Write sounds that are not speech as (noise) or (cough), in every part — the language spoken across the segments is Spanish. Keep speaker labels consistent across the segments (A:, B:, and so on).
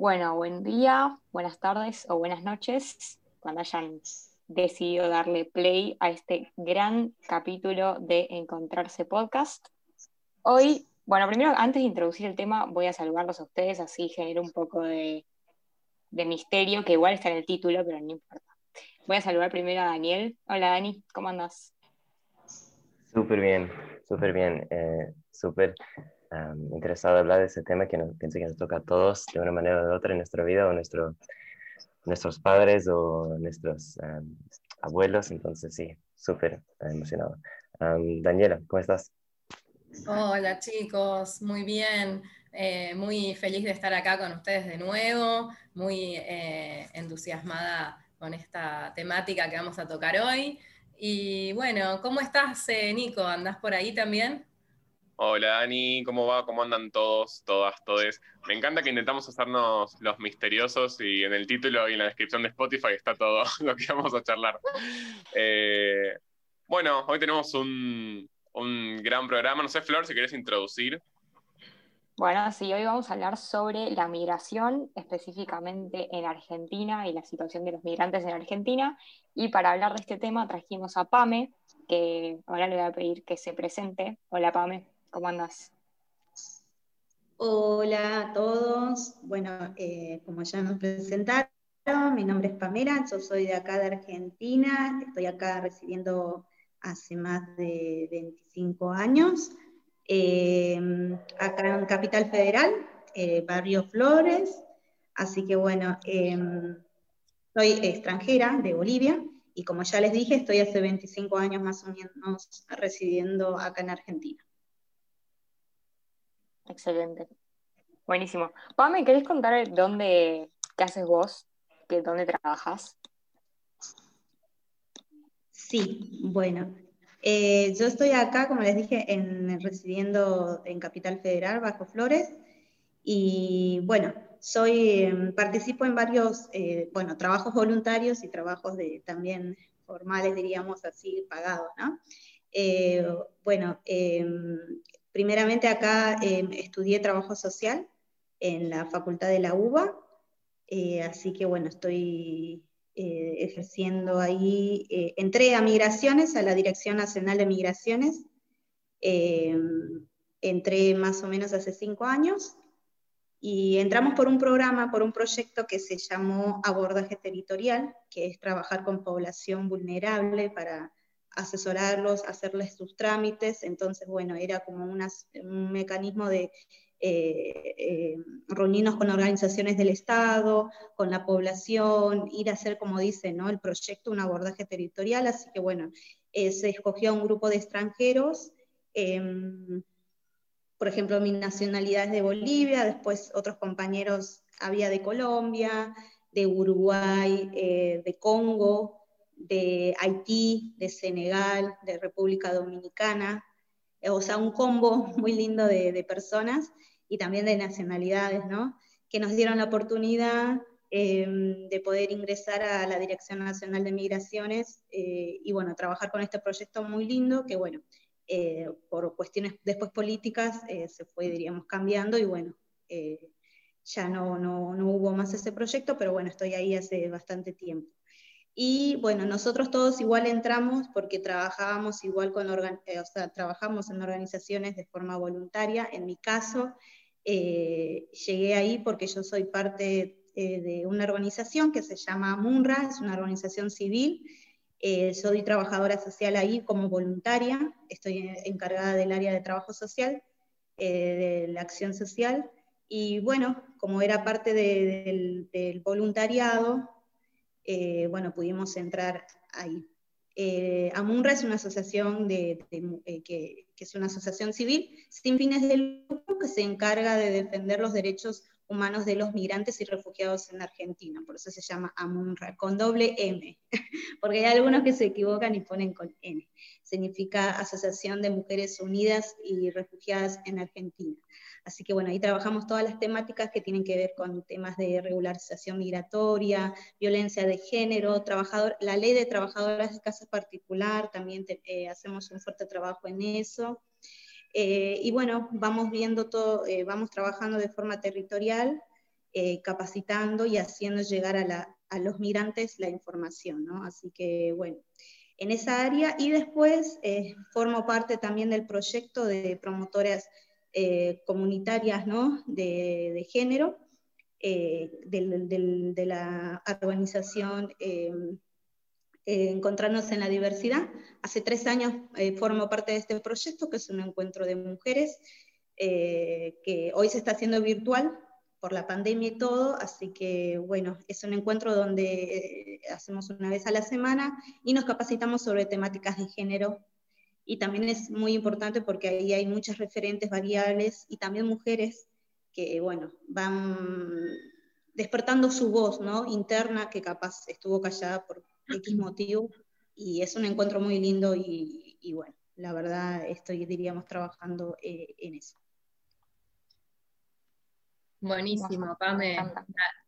A: Bueno, buen día, buenas tardes o buenas noches, cuando hayan decidido darle play a este gran capítulo de Encontrarse Podcast. Hoy, bueno, primero, antes de introducir el tema, voy a saludarlos a ustedes, así genero un poco de, misterio, que igual está en el título, pero no importa. Voy a saludar primero a Daniel. Hola Dani, ¿cómo andas?
B: Súper bien, súper bien, eh, súper interesado en hablar de ese tema que nos, pienso que nos toca a todos de una manera de otra en nuestra vida, o nuestro, nuestros padres o nuestros abuelos, entonces sí, súper emocionado. Daniela, ¿cómo estás?
C: Hola chicos, muy bien. Eh, muy feliz de estar acá con ustedes de nuevo, muy eh, entusiasmada con esta temática que vamos a tocar hoy. Y bueno, ¿cómo estás, eh, Nico? ¿Andás por ahí también?
D: Hola Dani, ¿cómo va? ¿Cómo andan todos, todas, todes? Me encanta que intentamos hacernos los misteriosos y en el título y en la descripción de Spotify está todo (laughs) lo que vamos a charlar. bueno, hoy tenemos un, un gran programa. No sé, Flor, si querés introducir
A: bueno, sí, hoy vamos a hablar sobre la migración, específicamente en Argentina y la situación de los migrantes en Argentina. Y para hablar de este tema trajimos a Pame, que ahora le voy a pedir que se presente. Hola Pame, ¿cómo andas?
E: Hola a todos. Bueno, eh, como ya nos presentaron, mi nombre es Pamela, yo soy de acá de Argentina, estoy acá residiendo hace más de 25 años. Em, acá en Capital Federal, eh, Barrio Flores. Así que bueno, em, soy extranjera de Bolivia y como ya les dije, estoy hace 25 años más o menos residiendo acá en Argentina.
A: Excelente. Buenísimo. Pame, ¿querés contar dónde, qué haces vos? ¿Dónde trabajas?
E: Sí, bueno, eh, yo estoy acá, como les dije, en, residiendo en Capital Federal, Bajo Flores, y bueno, soy, em, participo en varios, eh, bueno, trabajos voluntarios y trabajos de, también formales, diríamos así, pagados, ¿no? Eh, bueno, em, primeramente acá em, estudié trabajo social en la Facultad de la UBA, así que bueno, estoy eh, ejerciendo ahí, eh, entré a migraciones, a la Dirección Nacional de Migraciones, eh, entré más o menos hace cinco años y entramos por un programa, por un proyecto que se llamó Abordaje Territorial, que es trabajar con población vulnerable para asesorarlos, hacerles sus trámites, entonces, bueno, era como un mecanismo de eh, eh, reunirnos con organizaciones del Estado, con la población, ir a hacer, como dice, ¿no? el proyecto, un abordaje territorial, así que bueno, eh, se escogió a un grupo de extranjeros, em, por ejemplo, mi nacionalidad es de Bolivia, después otros compañeros había de Colombia, de Uruguay, de Congo, de Haití, de Senegal, de República Dominicana, o sea, un combo (laughs) muy lindo de, de personas y también de nacionalidades, ¿no? que nos dieron la oportunidad em, de poder ingresar a la Dirección Nacional de Migraciones eh, y bueno, trabajar con este proyecto muy lindo que bueno, eh, por cuestiones después políticas eh, se fue, diríamos, cambiando y bueno, ya no, no, no, hubo más ese proyecto, pero bueno, estoy ahí hace bastante tiempo. Y bueno, nosotros todos igual entramos porque trabajábamos igual con, o sea, trabajamos en organizaciones de forma voluntaria. En mi caso, eh, llegué ahí porque yo soy parte eh, de una organización que se llama MUNRA, es una organización civil. Eh, soy trabajadora social ahí como voluntaria, estoy encargada del área de trabajo social, de la acción social. Y bueno, como era parte del, voluntariado, bueno, pudimos entrar ahí. AMUNRA es una asociación de, que, que es una asociación civil sin fines de lucro que se encarga de defender los derechos humanos de los migrantes y refugiados en Argentina, por eso se llama AMUNRA, con doble M, (laughs) porque hay algunos que se equivocan y ponen con N. Significa Asociación de Mujeres Unidas y Refugiadas en Argentina. Así que bueno, ahí trabajamos todas las temáticas que tienen que ver con temas de regularización migratoria, violencia de género, trabajador, la ley de trabajadoras de casa particular, también eh, hacemos un fuerte trabajo en eso. Eh, y bueno, vamos viendo todo, eh, vamos trabajando de forma territorial capacitando y haciendo llegar a, los migrantes la información, ¿no? Así que, bueno, en esa área y después formo parte también del proyecto de promotoras eh, comunitarias ¿no? de, género de la organización Encontrarnos en la Diversidad. Hace tres años formo parte de este proyecto, que es un encuentro de mujeres que hoy se está haciendo virtual, por la pandemia y todo, así que bueno, es un encuentro donde eh, hacemos una vez a la semana y nos capacitamos sobre temáticas de género. Y también es muy importante porque ahí hay muchas referentes variables y también mujeres que, bueno, van despertando su voz, ¿no? Interna, que capaz estuvo callada por X motivo. Y es un encuentro muy lindo y, bueno, la verdad estoy, diríamos, trabajando eh, en eso.
C: Buenísimo, Pame.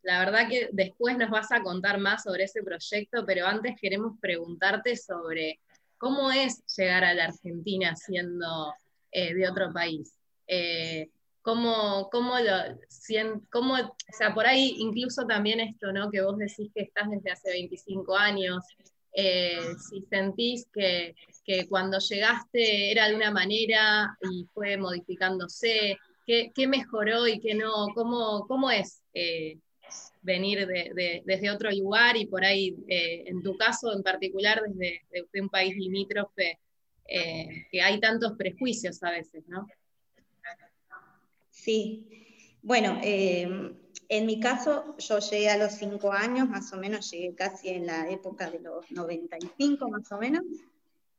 C: La, verdad que después nos vas a contar más sobre ese proyecto, pero antes queremos preguntarte sobre cómo es llegar a la Argentina siendo eh, de otro país. Eh, ¿Cómo, cómo lo, o sea, por ahí incluso también esto, ¿no? Que vos decís que estás desde hace 25 años, eh, si sentís que, que, cuando llegaste era de una manera y fue modificándose, ¿Qué, mejoró y qué no? ¿Cómo, cómo es venir desde otro lugar y por ahí, eh, en tu caso en particular, desde un país limítrofe, eh, que hay tantos prejuicios a veces, ¿no?
E: Sí, bueno, en mi caso yo llegué a los cinco años, más o menos, llegué casi en la época de los 95 más o menos.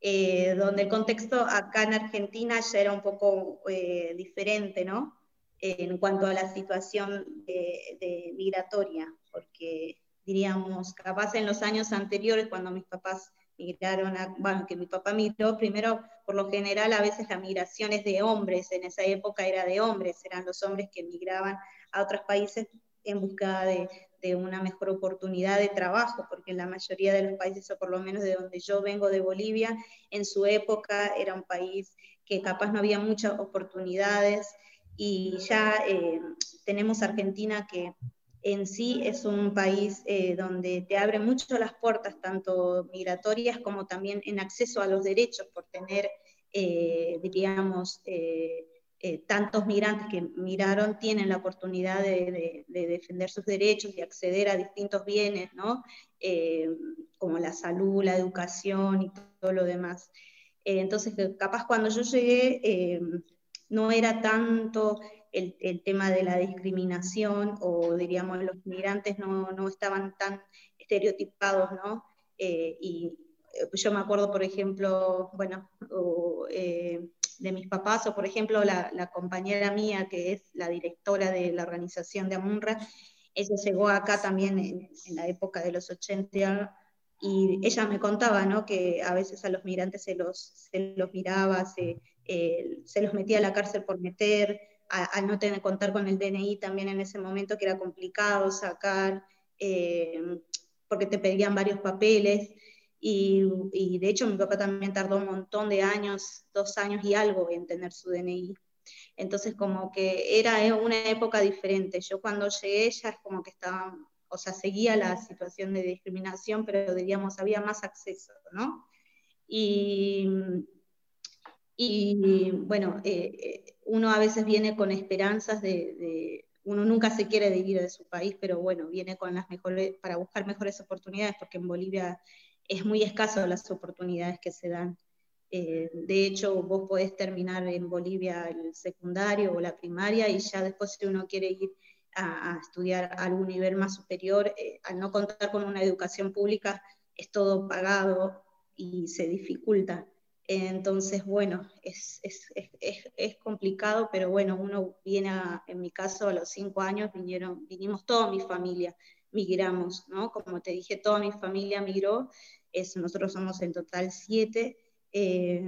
E: Eh, donde el contexto acá en Argentina ya era un poco eh, diferente, ¿no? En cuanto a la situación de, migratoria, porque diríamos, capaz en los años anteriores, cuando mis papás migraron, a, bueno, que mi papá migró, primero, por lo general, a veces la migración es de hombres, en esa época era de hombres, eran los hombres que migraban a otros países en busca de, de una mejor oportunidad de trabajo, porque en la mayoría de los países, o por lo menos de donde yo vengo, de Bolivia, en su época era un país que capaz no había muchas oportunidades y ya eh, tenemos Argentina que en sí es un país eh, donde te abre mucho las puertas, tanto migratorias como también en acceso a los derechos, por tener, eh, diríamos, eh, tantos migrantes que miraron tienen la oportunidad de, defender sus derechos y acceder a distintos bienes, ¿no? Eh, como la salud, la educación y todo lo demás. Eh, entonces, capaz cuando yo llegué no era tanto el, tema de la discriminación o diríamos los migrantes no, no estaban tan estereotipados, ¿no? y yo me acuerdo, por ejemplo, bueno, de mis papás, o por ejemplo la, compañera mía, que es la directora de la organización de Amunra, ella llegó acá también en, la época de los 80 y ella me contaba ¿no? que a veces a los migrantes se los, se los miraba, se, eh, se los metía a la cárcel por meter, al no tener contar con el DNI también en ese momento que era complicado sacar, eh, porque te pedían varios papeles. Y, de hecho mi papá también tardó un montón de años, dos años y algo en tener su DNI. Entonces como que era una época diferente. Yo cuando llegué ya es como que estaba, o sea, seguía la situación de discriminación, pero diríamos, había más acceso, ¿no? Y, y bueno, eh, eh, uno a veces viene con esperanzas de, de, uno nunca se quiere ir de su país, pero bueno, viene con las mejores, para buscar mejores oportunidades, porque en Bolivia es muy escaso las oportunidades que se dan. Eh, de hecho, vos podés terminar en Bolivia el secundario o la primaria y ya después si uno quiere ir a, estudiar a algún nivel más superior, al no contar con una educación pública, es todo pagado y se dificulta. Entonces, bueno, es, es, es, es, complicado, pero bueno, uno viene, en mi caso, a los cinco años vinieron, vinimos toda mi familia migramos, ¿no? Como te dije, toda mi familia migró, es, nosotros somos en total siete, eh,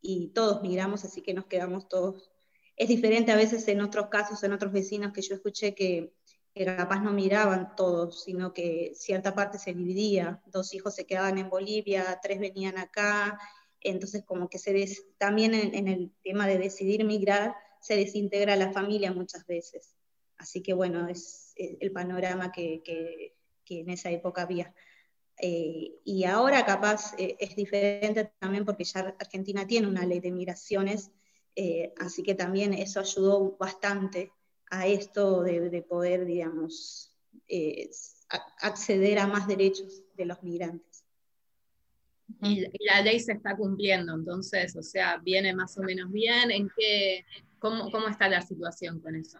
E: y todos migramos, así que nos quedamos todos. Es diferente a veces en otros casos, en otros vecinos que yo escuché que, que capaz no miraban todos, sino que cierta parte se dividía, dos hijos se quedaban en Bolivia, tres venían acá, entonces como que se también en, en, el tema de decidir migrar, se desintegra la familia muchas veces. Así que bueno, es, el panorama que, en esa época había. Eh, y ahora capaz eh, es diferente también porque ya Argentina tiene una ley de migraciones, eh, así que también eso ayudó bastante a esto de, poder, digamos, acceder a más derechos de los migrantes.
C: Y, la ley se está cumpliendo, entonces, o sea, viene más o menos bien. ¿En qué, cómo, cómo está la situación con eso?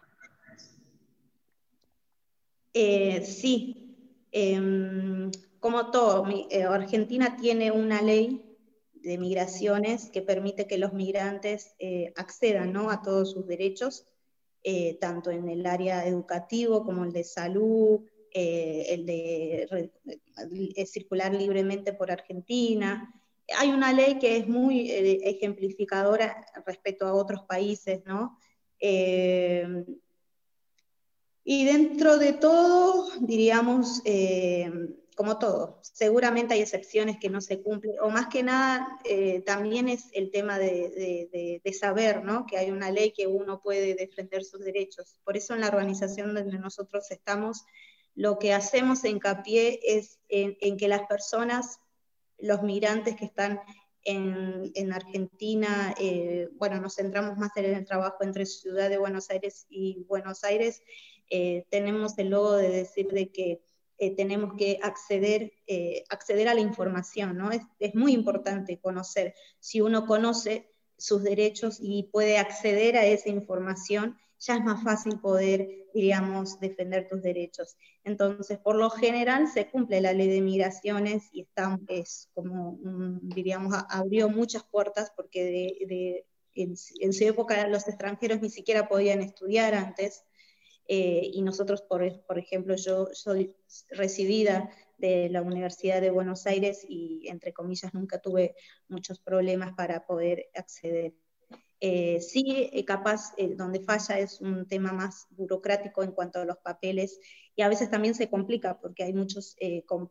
E: Eh, sí, em, como todo, eh, Argentina tiene una ley de migraciones que permite que los migrantes eh, accedan a todos sus derechos, tanto en el área educativo como el de salud, el de circular libremente por Argentina. Hay una ley que es muy ejemplificadora respecto a otros países, ¿no? Y dentro de todo, diríamos, eh, como todo, seguramente hay excepciones que no se cumplen, o más que nada eh, también es el tema de, saber ¿no? que hay una ley que uno puede defender sus derechos. Por eso en la organización donde nosotros estamos, lo que hacemos hincapié es en, que las personas, los migrantes que están en, Argentina, eh, bueno, nos centramos más en el trabajo entre Ciudad de Buenos Aires y Buenos Aires, eh, tenemos el logo de decir de que eh, tenemos que acceder, acceder a la información, ¿no? Es, es, muy importante conocer. Si uno conoce sus derechos y puede acceder a esa información, ya es más fácil poder, diríamos, defender tus derechos. Entonces, por lo general, se cumple la ley de migraciones y está, es como, diríamos, abrió muchas puertas porque de, en, en, su época los extranjeros ni siquiera podían estudiar antes, eh, y nosotros, por, por, ejemplo, yo soy recibida de la Universidad de Buenos Aires y, entre comillas, nunca tuve muchos problemas para poder acceder. Eh, sí, eh, capaz, donde falla es un tema más burocrático en cuanto a los papeles y a veces también se complica porque hay muchos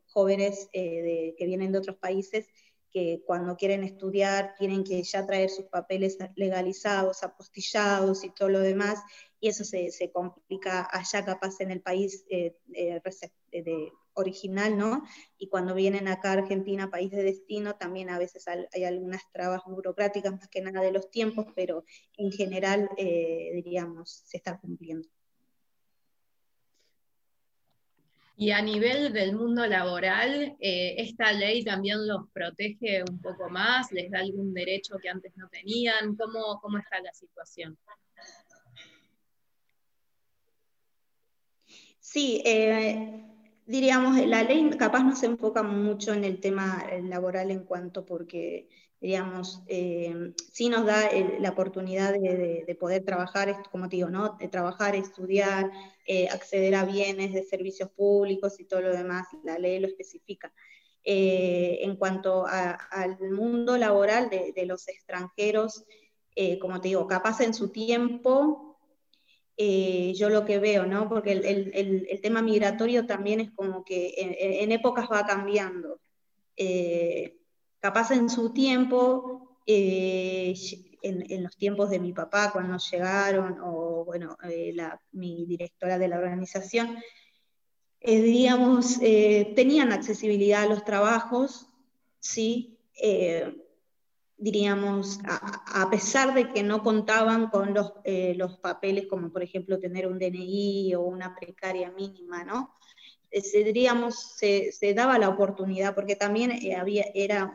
E: jóvenes que vienen de otros países que cuando quieren estudiar tienen que ya traer sus papeles legalizados, apostillados y todo lo demás, y eso se, se complica allá capaz en el país eh, eh, eh, de original, ¿no? Y cuando vienen acá a Argentina, país de destino, también a veces hay, algunas trabas burocráticas, más que nada de los tiempos, pero en general, diríamos, se está cumpliendo.
C: Y a nivel del mundo laboral, ¿esta ley también los protege un poco más? ¿Les da algún derecho que antes no tenían? ¿Cómo, cómo está la situación?
E: Sí, eh, diríamos, la ley capaz no se enfoca mucho en el tema laboral en cuanto porque, diríamos, eh, sí nos da la oportunidad de, poder trabajar, como te digo, ¿no? De trabajar, estudiar, eh, acceder a bienes de servicios públicos y todo lo demás, la ley lo especifica. en cuanto al mundo laboral de, de los extranjeros, como te digo, capaz en su tiempo eh, yo lo que veo, ¿no? Porque el, tema migratorio también es como que en, épocas va cambiando. Eh, capaz en su tiempo, eh, en, los tiempos de mi papá, cuando llegaron, o bueno, mi directora de la organización, tenían accesibilidad a los trabajos, ¿sí? Diríamos, a, pesar de que no contaban con los, eh, los, papeles como por ejemplo tener un DNI o una precaria mínima, ¿no? Eh, se, diríamos, se, se, daba la oportunidad, porque también eh, había, era,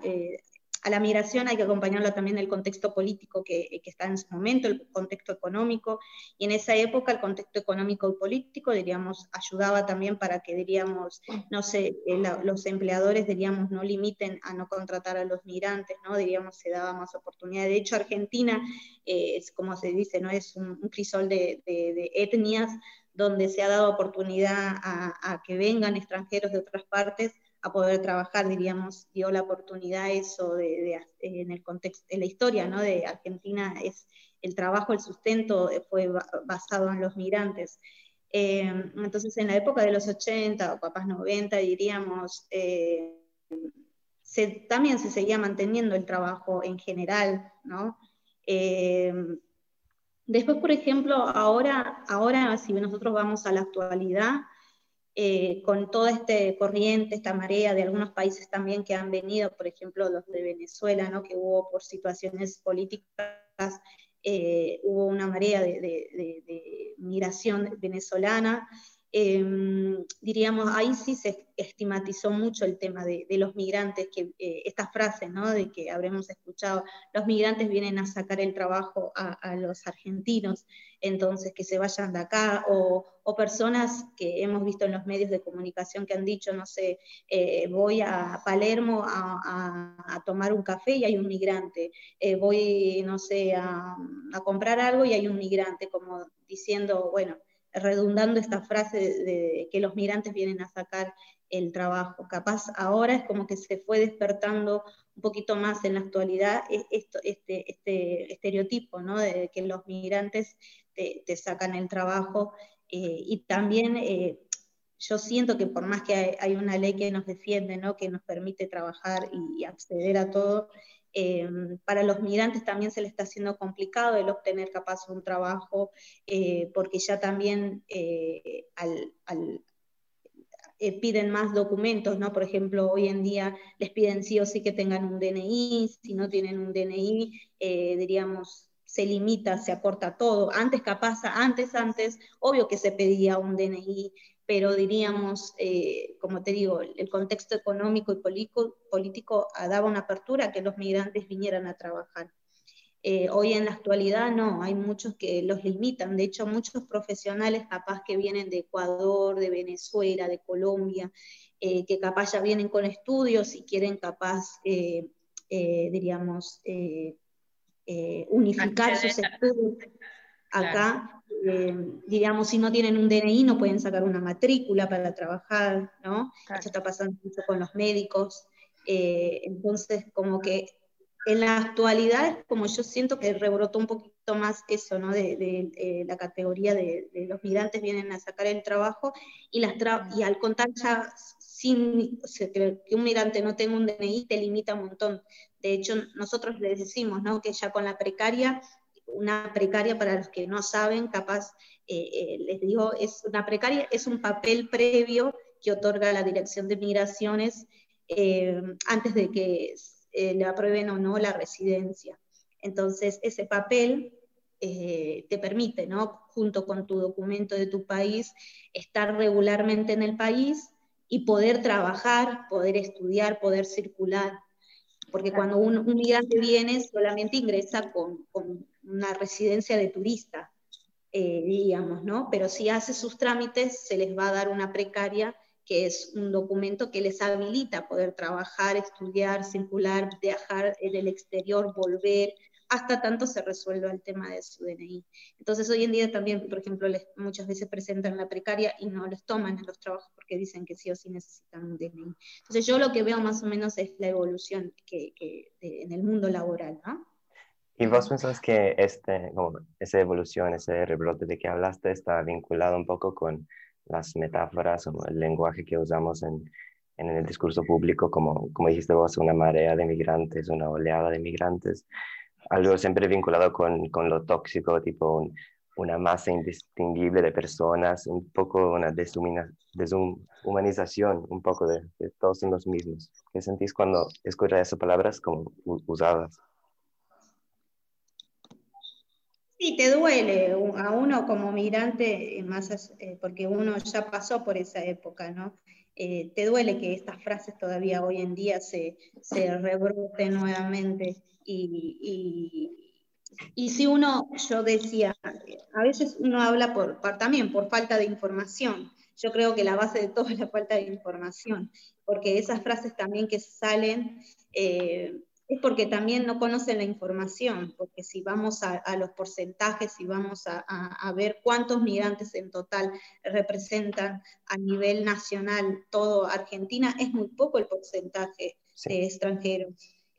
E: a la migración hay que acompañarlo también el contexto político que, está en ese momento, el contexto económico, y en esa época el contexto económico y político, diríamos, ayudaba también para que, diríamos, no sé, eh, los empleadores, diríamos, no limiten a no contratar a los migrantes, ¿no? Diríamos, se daba más oportunidad. De hecho, Argentina, eh, es como se dice, ¿no? Es un, crisol de, etnias donde se ha dado oportunidad a que vengan extranjeros de otras partes a poder trabajar, diríamos, dio la oportunidad eso de, en el contexto, en la historia ¿no? de Argentina, es el trabajo, el sustento fue basado en los migrantes. Eh, entonces, en la época de los 80 o capaz 90, diríamos, eh, también se seguía manteniendo el trabajo en general, ¿no? Eh, Después, por ejemplo, ahora, ahora si nosotros vamos a la actualidad, eh, con toda esta corriente, esta marea de algunos países también que han venido, por ejemplo los de Venezuela, ¿no? que hubo por situaciones políticas, eh, hubo una marea de, de migración venezolana, Em, diríamos, ahí sí se estigmatizó mucho el tema de, los migrantes, que eh, esta ¿no? De que habremos escuchado, los migrantes vienen a sacar el trabajo a, los argentinos, entonces que se vayan de acá, o, personas que hemos visto en los medios de comunicación que han dicho, no sé, eh, voy a Palermo a, tomar un café y hay un migrante, eh, voy, no sé, a comprar algo y hay un migrante, como diciendo, bueno, redundando esta frase de, que los migrantes vienen a sacar el trabajo. Capaz ahora es como que se fue despertando un poquito más en la actualidad e, esto, este, este estereotipo, ¿no? De que los migrantes te, sacan el trabajo. Eh, y también eh, yo siento que por más que hay, una ley que nos defiende, ¿no? que nos permite trabajar y acceder a todo, eh, para los migrantes también se les está haciendo complicado el obtener capaz un trabajo, eh, porque ya también eh, piden más documentos, ¿no? Por ejemplo, hoy en día les piden sí o sí que tengan un DNI, si no tienen un DNI, diríamos, se limita, se acorta todo. Antes capaz, antes, antes, obvio que se pedía un DNI, pero diríamos, eh, como te digo, el contexto económico y político, daba una apertura a que los migrantes vinieran a trabajar. Eh, hoy en la actualidad no, hay muchos que los limitan, de hecho muchos profesionales capaz que vienen de Ecuador, de Venezuela, de Colombia, eh, que capaz ya vienen con estudios y quieren capaz, diríamos, unificar sus estudios acá, eh, diríamos, si no tienen un DNI no pueden sacar una matrícula para trabajar, ¿no? Esto está pasando mucho con los médicos. Eh, entonces, como que en la actualidad, como yo siento que rebrotó un poquito más eso, ¿no? De, la categoría de, los migrantes vienen a sacar el trabajo y, las y al contar ya sin que un migrante no tenga un DNI te limita un montón. De hecho, nosotros les decimos, ¿no? Que ya con la precaria una precaria para los que no saben, capaz eh, eh, les digo, es una precaria, es un papel previo que otorga la Dirección de Migraciones eh, antes de que le aprueben o no la residencia. Entonces, ese papel te permite, ¿no? junto con tu documento de tu país, estar regularmente en el país y poder trabajar, poder estudiar, poder circular. Porque cuando un, migrante viene, solamente ingresa con una residencia de turista, eh, digamos, ¿no? Pero si hace sus trámites, se les va a dar una precaria, que es un documento que les habilita poder trabajar, estudiar, circular, viajar en el exterior, volver, hasta tanto se resuelva el tema de su DNI. Entonces hoy en día también, por ejemplo, muchas veces presentan la precaria y no les toman en los trabajos porque dicen que sí o sí necesitan un DNI. Entonces yo lo que veo más o menos es la evolución que, en el mundo laboral, ¿no?
B: ¿Y vos pensás que este, como esa evolución, ese rebrote de que hablaste está vinculado un poco con las metáforas o el lenguaje que usamos en, en el discurso público, como, como dijiste vos, una marea de migrantes, una oleada de migrantes, algo siempre vinculado con, con lo tóxico, tipo una masa indistinguible de personas, un poco una deshumanización, un poco de, de, todos son los mismos. ¿Qué sentís cuando escuchas esas palabras como usadas?
E: Sí, te duele a uno como migrante, eh, más, eh, porque uno ya pasó por esa época, ¿no? Eh, te duele que estas frases todavía hoy en día se, se rebroten nuevamente. Y, y, si uno, yo decía, a veces uno habla por, también por falta de información. Yo creo que la base de todo es la falta de información, porque esas frases también que salen es porque también no conocen la información, porque si vamos a, los porcentajes, si vamos a, ver cuántos migrantes en total representan a nivel nacional todo Argentina, es muy poco el porcentaje de extranjeros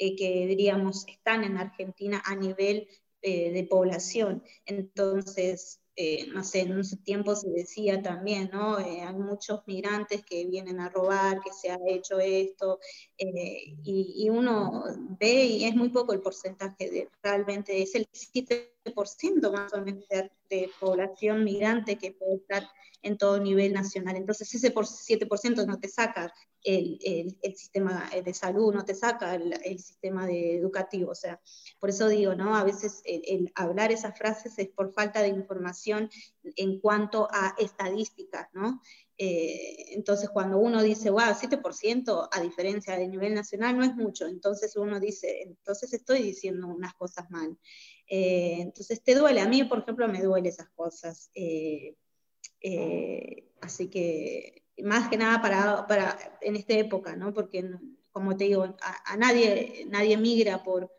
E: eh, que diríamos están en Argentina a nivel eh, de población. Entonces, eh, no sé, en ese tiempo se decía también, ¿no? Eh, hay muchos migrantes que vienen a robar, que se ha hecho esto, y, uno ve y es muy poco el porcentaje, de, realmente es el 7% 7% más o menos de, población migrante que puede estar en todo nivel nacional. Entonces ese por 7% no te saca el, sistema de salud, no te saca el, sistema de educativo. O sea, por eso digo, ¿no? A veces el, hablar esas frases es por falta de información en cuanto a estadísticas, ¿no? Eh, entonces, cuando uno dice, wow, 7%, a diferencia del nivel nacional, no es mucho. Entonces uno dice, entonces estoy diciendo unas cosas mal. Eh, entonces te duele. A mí, por ejemplo, me duele esas cosas. Eh, así que, más que nada para, para, en esta época, ¿no? Porque, como te digo, a, nadie, nadie migra por...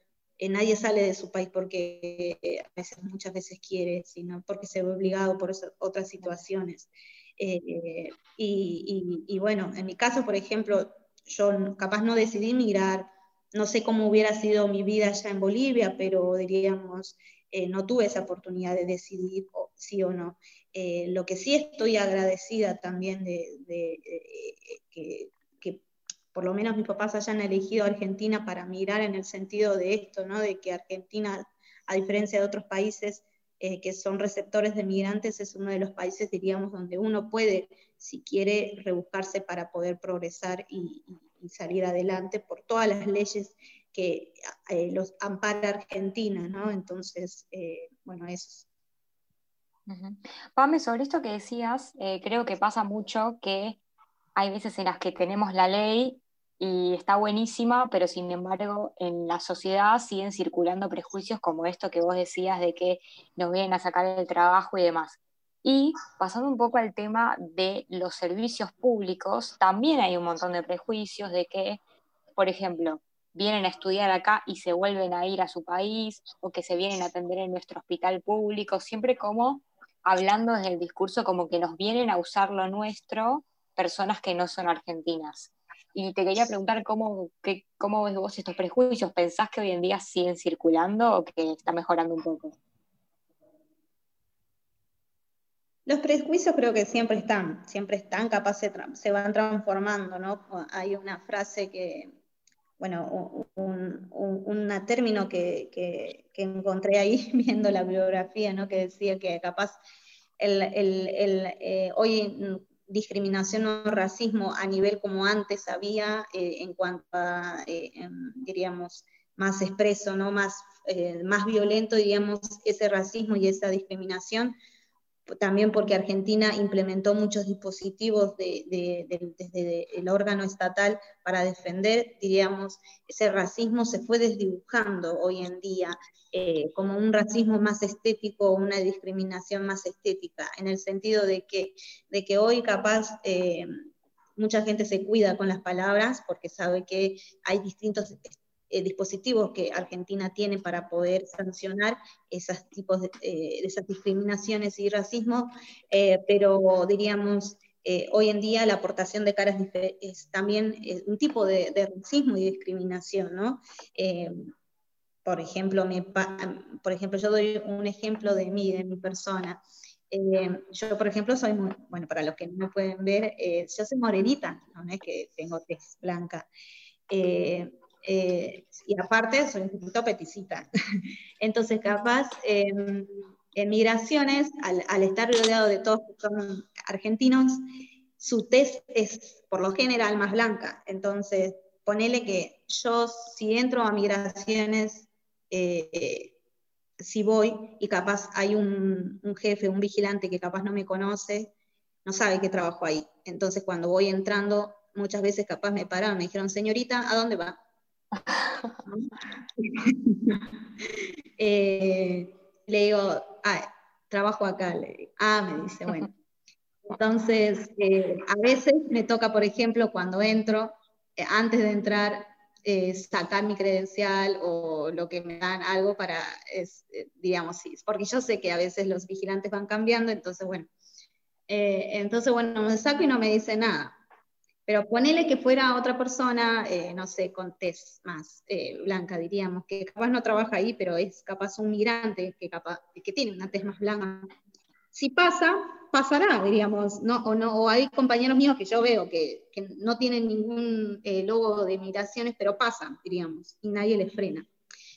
E: nadie sale de su país porque a veces, muchas veces quiere, sino porque se ve obligado por otras situaciones. Eh, y, bueno, en mi caso, por ejemplo, yo capaz no decidí migrar, no sé cómo hubiera sido mi vida allá en Bolivia, pero diríamos, eh, no tuve esa oportunidad de decidir sí o no. Eh, lo que sí estoy agradecida también de, que, que, por lo menos mis papás hayan elegido Argentina para migrar en el sentido de esto, ¿no? de que Argentina, a diferencia de otros países, eh, que son receptores de migrantes, es uno de los países, diríamos, donde uno puede, si quiere, rebuscarse para poder progresar y, salir adelante por todas las leyes que eh, los ampara Argentina, ¿no? Entonces, eh, bueno, eso.
A: Pame, sobre esto que decías, creo que pasa mucho que hay veces en las que tenemos la ley y está buenísima, pero sin embargo en la sociedad siguen circulando prejuicios como esto que vos decías de que nos vienen a sacar el trabajo y demás. Y pasando un poco al tema de los servicios públicos, también hay un montón de prejuicios de que, por ejemplo, vienen a estudiar acá y se vuelven a ir a su país o que se vienen a atender en nuestro hospital público, siempre como hablando desde el discurso como que nos vienen a usar lo nuestro personas que no son argentinas. Y te quería preguntar cómo, cómo ves vos estos prejuicios. ¿Pensás que hoy en día siguen circulando o que está mejorando un poco?
E: Los prejuicios creo que siempre están, siempre están, capaz se, van transformando, ¿no? Hay una frase que, bueno, un, término que, encontré ahí (laughs) viendo la bibliografía, ¿no? Que decía que capaz el, eh, hoy discriminación o racismo a nivel como antes había eh, en cuanto a, eh, em, diríamos, más expreso, ¿no? más, eh, más violento, diríamos, ese racismo y esa discriminación, también porque Argentina implementó muchos dispositivos desde el órgano estatal para defender, diríamos, ese racismo se fue desdibujando hoy en día eh, como un racismo más estético, una discriminación más estética, en el sentido de que, de que hoy capaz... Eh, mucha gente se cuida con las palabras porque sabe que hay distintos eh, dispositivos que Argentina tiene para poder sancionar esos tipos de eh, esas discriminaciones y racismo, eh, pero diríamos, hoy en día la aportación de caras es también un tipo de, racismo y discriminación, ¿no? por ejemplo, por ejemplo, yo doy un ejemplo de mí, de mi persona. yo, por ejemplo, soy muy, bueno, para los que no me pueden ver, yo soy morenita, no es que tengo tez blanca. Eh, y aparte soy un poquito peticita. (laughs) Entonces, capaz, en migraciones, al, estar rodeado de todos que son argentinos, su test es por lo general más blanca. Entonces, ponele que yo si entro a migraciones, eh, si voy y capaz hay un, un, jefe, un vigilante que capaz no me conoce, no sabe que trabajo ahí. Entonces, cuando voy entrando, muchas veces capaz me pararon, me dijeron, señorita, ¿a dónde va? (laughs) Eh, le digo, trabajo acá. ah, me dice, bueno. Entonces, eh, a veces me toca, por ejemplo, cuando entro, eh, antes de entrar, sacar mi credencial o lo que me dan algo para, digamos, sí, porque yo sé que a veces los vigilantes van cambiando, entonces, bueno. entonces, bueno, me saco y no me dice nada. Pero ponele que fuera otra persona, eh, no sé, con tez más eh, blanca, diríamos, que capaz no trabaja ahí, pero es capaz un migrante que, capaz, que tiene una tez más blanca. Si pasa, pasará, diríamos, ¿no? O, no, o hay compañeros míos que yo veo que, que no tienen ningún eh, logo de migraciones, pero pasan, diríamos, y nadie les frena.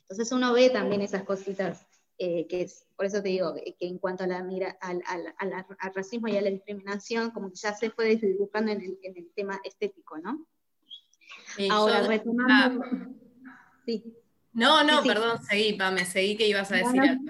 E: Entonces uno ve también esas cositas que es, por eso te digo que en cuanto a la mira, al, racismo y a la discriminación, como que ya se fue dibujando en el, en el tema estético, ¿no?
C: Ahora, retomando... Sí. No, no, perdón, seguí, Pame, seguí que ibas a decir algo.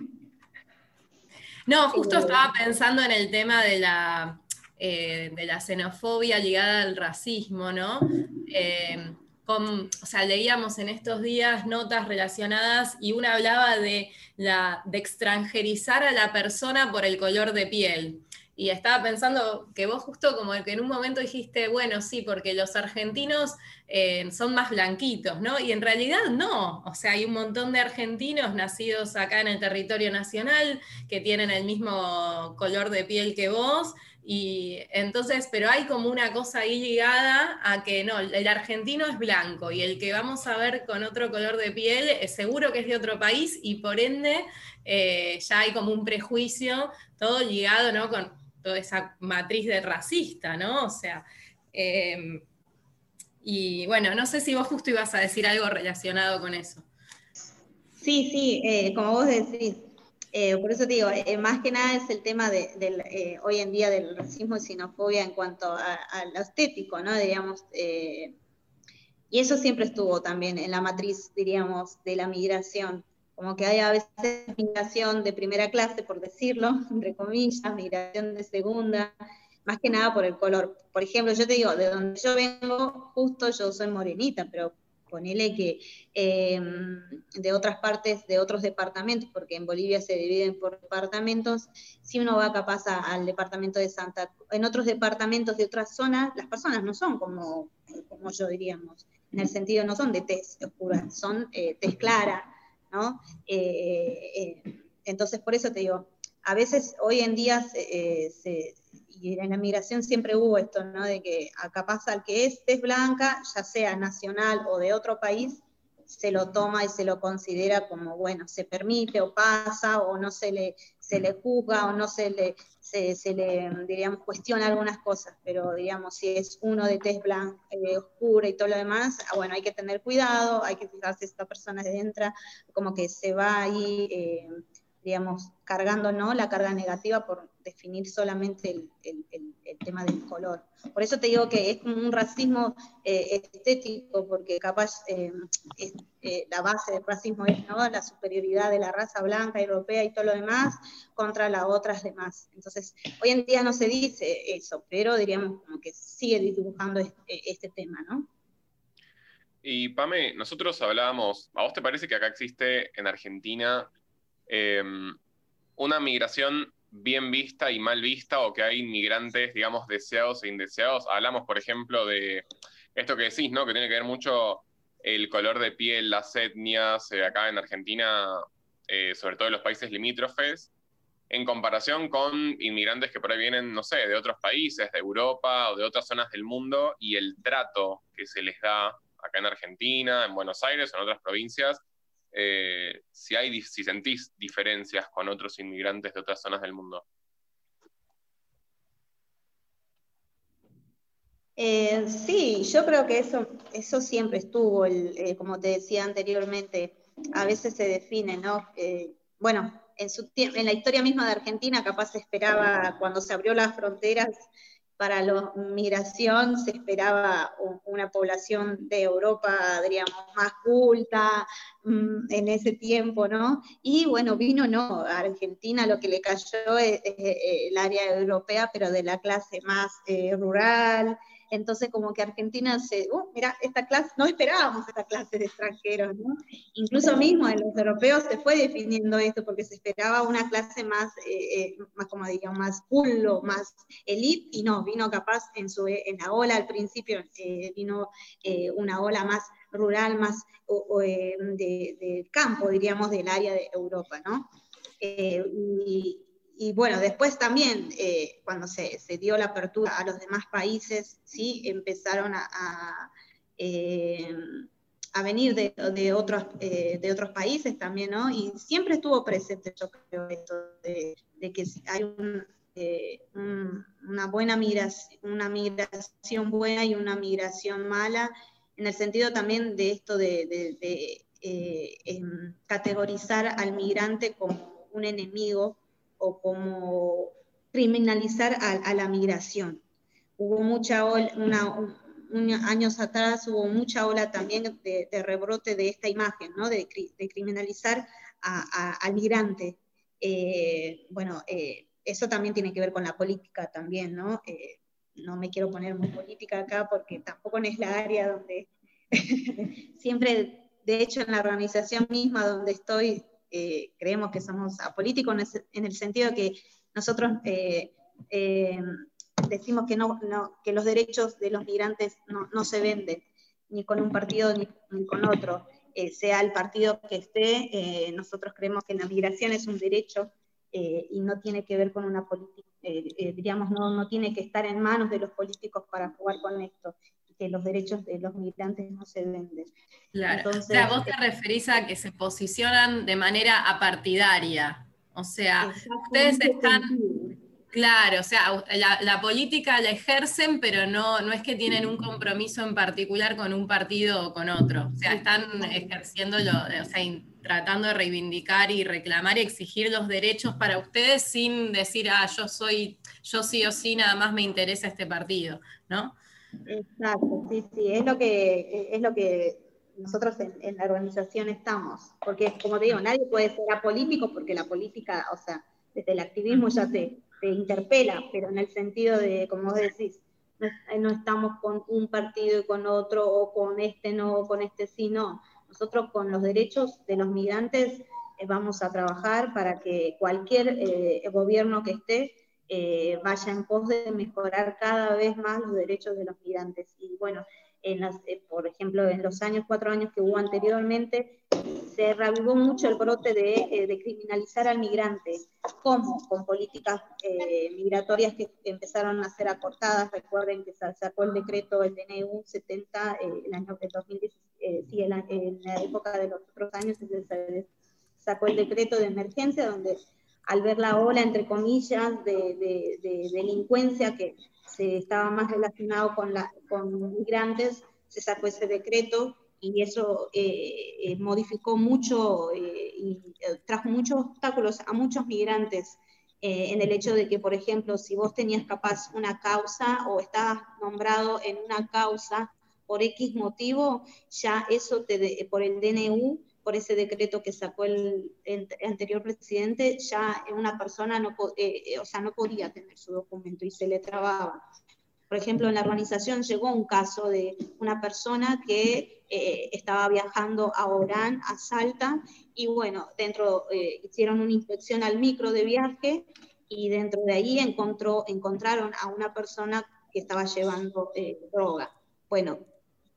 C: No, justo estaba pensando en el tema de la, eh, de la xenofobia ligada al racismo, ¿no? Eh, o sea, leíamos en estos días notas relacionadas y una hablaba de, la, extranjerizar a la persona por el color de piel. Y estaba pensando que vos justo como que en un momento dijiste, bueno, sí, porque los argentinos eh, son más blanquitos, ¿no? Y en realidad no. O sea, hay un montón de argentinos nacidos acá en el territorio nacional que tienen el mismo color de piel que vos. Y entonces, pero hay como una cosa ahí ligada a que no, el argentino es blanco y el que vamos a ver con otro color de piel es seguro que es de otro país y por ende eh, ya hay como un prejuicio, todo ligado, ¿no? Con, toda esa matriz de racista, ¿no? O sea, em, y bueno, no sé si vos justo ibas a decir algo relacionado con eso.
E: Sí, sí, eh, como vos decís, eh, por eso te digo, eh, más que nada es el tema de, hoy en día del racismo y xenofobia en cuanto a, lo estético, ¿no? Diríamos, y eso siempre estuvo también en la matriz, diríamos, de la migración como que hay a veces migración de primera clase, por decirlo, (laughs) entre comillas, migración de segunda, más que nada por el color. Por ejemplo, yo te digo, de donde yo vengo, justo yo soy morenita, pero ponele que em, de otras partes, de otros departamentos, porque en Bolivia se dividen por departamentos, si uno va capaz al departamento de Santa en otros departamentos de otras zonas, las personas no son como, como yo diríamos, en el sentido no son de tez oscura, son eh, tez clara, ¿no? Eh, eh, entonces, por eso te digo, a veces hoy en día, eh, y en la migración siempre hubo esto, ¿no? De que acá pasa el que es tez blanca, ya sea nacional o de otro país, se lo toma y se lo considera como, bueno, se permite o pasa, o no se le, se le juzga, o no se le, se, le, diríamos, cuestiona algunas cosas, pero digamos, si es uno de tez blanca, eh, oscura y todo lo demás, ah, bueno, hay que tener cuidado, hay que fijarse si esta persona entra, como que se va ahí, eh, digamos, cargando, ¿no? La carga negativa por definir solamente el, tema del color. Por eso te digo que es como un racismo eh, estético, porque capaz eh, eh, la base del racismo es ¿no? la superioridad de la raza blanca, europea y todo lo demás contra las otras demás. Entonces, hoy en día no se dice eso, pero diríamos como que sigue dibujando este, este tema, ¿no?
D: Y Pame, nosotros hablábamos, ¿a vos te parece que acá existe en Argentina una migración bien vista y mal vista o que hay inmigrantes, digamos, deseados e indeseados. Hablamos, por ejemplo, de esto que decís, ¿no? Que tiene que ver mucho el color de piel, las etnias, eh, acá en Argentina, eh, sobre todo en los países limítrofes, en comparación con inmigrantes que por ahí vienen, no sé, de otros países, de Europa o de otras zonas del mundo, y el trato que se les da acá en Argentina, en Buenos Aires o en otras provincias, eh, si, hay, si sentís diferencias con otros inmigrantes de otras zonas del mundo.
E: Eh, sí, yo creo que eso, eso siempre estuvo, eh, como te decía anteriormente, a veces se define, ¿no? bueno, en, su, en la historia misma de Argentina capaz esperaba, cuando se abrió las fronteras, para la migración se esperaba una población de Europa, diríamos, más culta mm, en ese tiempo, ¿no? Y bueno, vino, no, a Argentina lo que le cayó es, el área europea, pero de la clase más eh, rural, entonces como que Argentina se, uh, mira, esta clase, no esperábamos esta clase de extranjeros, ¿no? Incluso mismo en los europeos se fue definiendo esto porque se esperaba una clase más, eh, eh, más como digamos, más cool o más elite, y no, vino capaz en, su, en la ola al principio, eh, vino una ola más rural, más de, campo, diríamos, del área de Europa, ¿no? y, y bueno, después también, eh, cuando se, dio la apertura a los demás países, ¿sí? empezaron a, eh, venir de, otros, eh, de otros países también, ¿no? Y siempre estuvo presente, yo creo, esto de, que hay una buena migración, una migración buena y una migración mala, en el sentido también de esto de, em, categorizar al migrante como un enemigo o como criminalizar a, la migración. Hubo mucha ola, años atrás hubo mucha ola también de, rebrote de esta imagen, ¿no? de, criminalizar al migrante. Eh, bueno, eh, eso también tiene que ver con la política también, ¿no? Eh, no me quiero poner muy política acá porque tampoco es la área donde (laughs) siempre, de hecho, en la organización misma donde estoy, creemos que somos apolíticos en el sentido que nosotros decimos que, no, que los derechos de los migrantes no, se venden, ni con un partido ni, con otro. Eh, sea el partido que esté, eh, nosotros creemos que la migración es un derecho eh, y no tiene que ver con una política, diríamos, no, no tiene que estar en manos de los políticos para jugar con esto, que los derechos de los migrantes no se venden.
C: Claro, o sea, vos te referís a que se posicionan de manera apartidaria, o sea, ustedes están... Claro, o sea, la, política la ejercen, pero no, no es que tienen un compromiso en particular con un partido o con otro. O sea, están ejerciéndolo, o sea, tratando de reivindicar y reclamar y exigir los derechos para ustedes sin decir, ah, yo soy, yo sí o sí, nada más me interesa este partido, ¿no?
E: Exacto, sí, sí, es lo que, es lo que nosotros en, la organización estamos. Porque, como te digo, nadie puede ser apolítico porque la política, o sea, desde el activismo ya te te interpela, pero en el sentido de, como vos decís, no, estamos con un partido y con otro, o con este no, o con este sí, no. Nosotros con los derechos de los migrantes eh, vamos a trabajar para que cualquier eh, gobierno que esté eh, vaya en pos de mejorar cada vez más los derechos de los migrantes. Y bueno, en las, por ejemplo, en los años, cuatro años que hubo anteriormente, se reavivó mucho el brote de, eh, criminalizar al migrante. ¿Cómo? Con políticas eh, migratorias que empezaron a ser acortadas. Recuerden que se sacó el decreto, el DNU 70, eh, el año de 2016, sí, en la, época de los otros años se sacó el decreto de emergencia, donde al ver la ola, entre comillas, de, delincuencia que se estaba más relacionado con, la, con migrantes, se sacó ese decreto y eso eh, eh, modificó mucho eh, y trajo muchos obstáculos a muchos migrantes en el hecho de que, por ejemplo, si vos tenías capaz una causa o estabas nombrado en una causa por X motivo, ya eso te por el DNU, por ese decreto que sacó el, anterior presidente, ya una persona no, o sea, no podía tener su documento y se le trababa. Por ejemplo, en la organización llegó un caso de una persona que eh, estaba viajando a Orán, a Salta, y bueno, dentro eh, hicieron una inspección al micro de viaje y dentro de ahí encontró, encontraron a una persona que estaba llevando eh, droga. Bueno,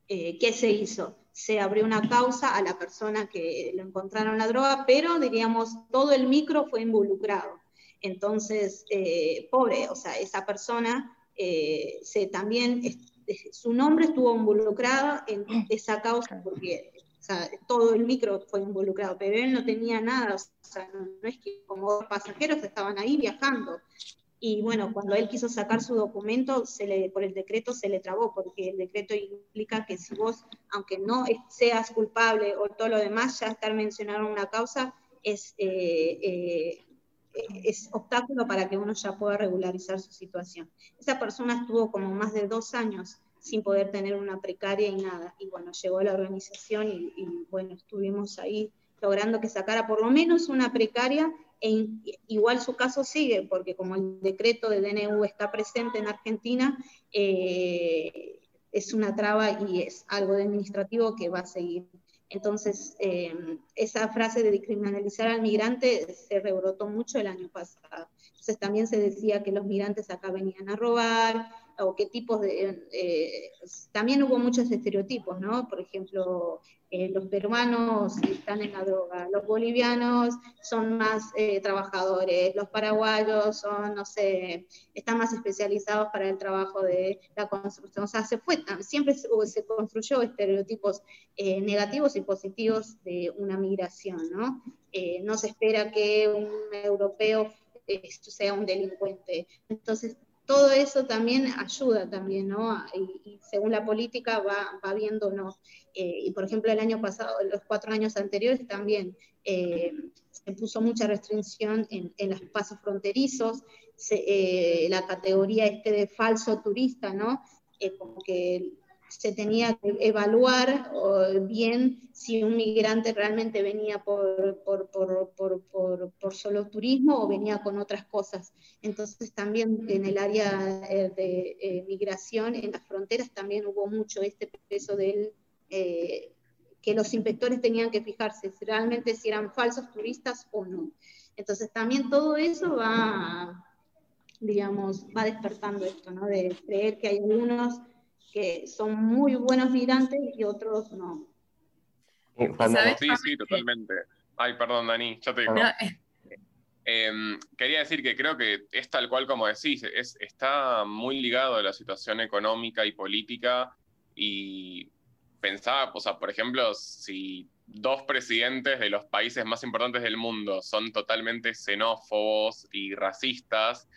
E: ¿qué se hizo? Se abrió una causa a la persona que le encontraron la droga, pero diríamos, todo el micro fue involucrado. Entonces, pobre, o sea, esa persona eh, se, también su nombre estuvo involucrado en esa causa porque todo el micro fue involucrado, pero él no tenía nada, o sea, no, es que como pasajeros estaban ahí viajando. Y bueno, cuando él quiso sacar su documento, se le, por el decreto se le trabó, porque el decreto implica que si vos, aunque no seas culpable o todo lo demás, ya estar mencionado en una causa es eh, eh, es obstáculo para que uno ya pueda regularizar su situación. Esa persona estuvo como más de dos años sin poder tener una precaria y nada. Y bueno, llegó a la organización y, bueno, estuvimos ahí logrando que sacara por lo menos una precaria e igual su caso sigue, porque como el decreto de DNU está presente en Argentina, eh, es una traba y es algo administrativo que va a seguir. Entonces, em, esa frase de descriminalizar al migrante se rebrotó mucho el año pasado. Entonces, también se decía que los migrantes acá venían a robar, o qué tipos de... Eh, también hubo muchos estereotipos, ¿no? Por ejemplo, eh, los peruanos están en la droga, los bolivianos son más eh, trabajadores, los paraguayos son, no sé, están más especializados para el trabajo de la construcción. O sea, se fue, siempre se, construyó estereotipos negativos y positivos de una migración, ¿no? no se espera que un europeo sea un delincuente. Entonces, todo eso también ayuda también, ¿no? Y, según la política va, va viendo, ¿no? Eh, y por ejemplo, el año pasado, los cuatro años anteriores también eh, se puso mucha restricción en, en los pasos fronterizos, eh, la categoría este de falso turista, ¿no? que se tenía que evaluar bien si un migrante realmente venía por, por, por, solo turismo o venía con otras cosas. Entonces también en el área eh, de eh, migración, en las fronteras, también hubo mucho este peso del... Eh, que los inspectores tenían que fijarse realmente si eran falsos turistas o no. Entonces también todo eso va, digamos, va despertando esto, ¿no? De creer que hay algunos que son muy buenos migrantes y otros no.
D: Sí, sí, totalmente. Ay, perdón, Dani, ya te digo. Eh. Em, quería decir que creo que es tal cual como decís, es, está muy ligado a la situación económica y política y pensaba, o sea, por ejemplo, si dos presidentes de los países más importantes del mundo son totalmente xenófobos y racistas,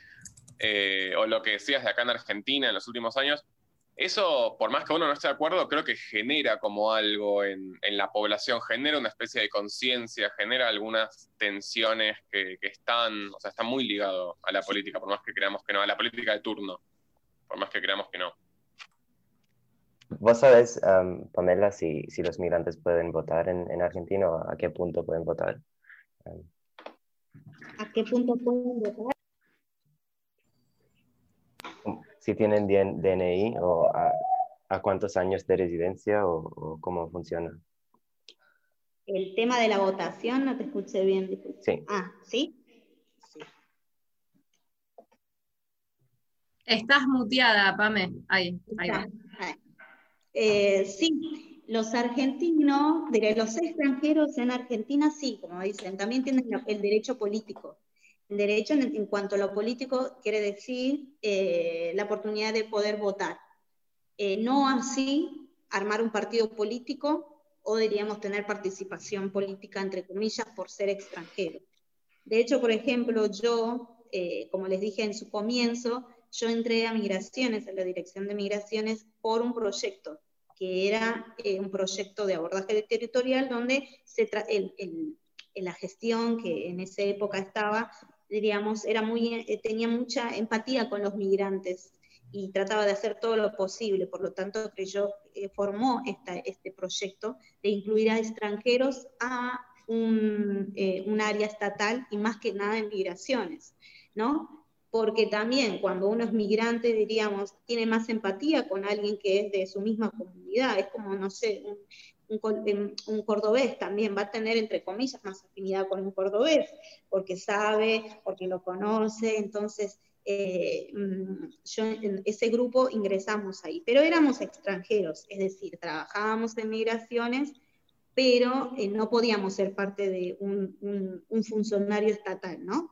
D: eh, o lo que decías de acá en Argentina en los últimos años, eso, por más que uno no esté de acuerdo, creo que genera como algo en, la población, genera una especie de conciencia, genera algunas tensiones que, están, o sea, está muy ligado a la política, por más que creamos que no, a la política de turno, por más que creamos que no.
B: ¿Vos sabés, Pamela, si, si, los migrantes pueden votar en, en, Argentina o a qué punto pueden votar?
E: ¿A qué punto pueden votar?
B: Si tienen DNI o a, cuántos años de residencia o, cómo funciona.
E: El tema de la votación, no te escuché bien.
B: Sí.
E: Ah, ¿sí?
C: Estás muteada, Pame. Ahí, ahí
E: eh, sí, los argentinos, diré, los extranjeros en Argentina sí, como dicen, también tienen el derecho político. El derecho en, cuanto a lo político quiere decir eh, la oportunidad de poder votar. Eh, no así armar un partido político o diríamos tener participación política, entre comillas, por ser extranjero. De hecho, por ejemplo, yo, eh, como les dije en su comienzo, yo entré a Migraciones, a la Dirección de Migraciones, por un proyecto, que era un proyecto de abordaje territorial donde se la gestión que en esa época estaba diríamos, era muy, eh, tenía mucha empatía con los migrantes y trataba de hacer todo lo posible. Por lo tanto, creyó, eh, formó esta, este proyecto de incluir a extranjeros a un, eh, un, área estatal y más que nada en migraciones, ¿no? Porque también cuando uno es migrante, diríamos, tiene más empatía con alguien que es de su misma comunidad. Es como, no sé, un, un, cordobés también va a tener, entre comillas, más afinidad con un cordobés, porque sabe, porque lo conoce, entonces eh, mm, yo ese grupo ingresamos ahí, pero éramos extranjeros, es decir, trabajábamos en migraciones, pero eh, no podíamos ser parte de un, un funcionario estatal, ¿no?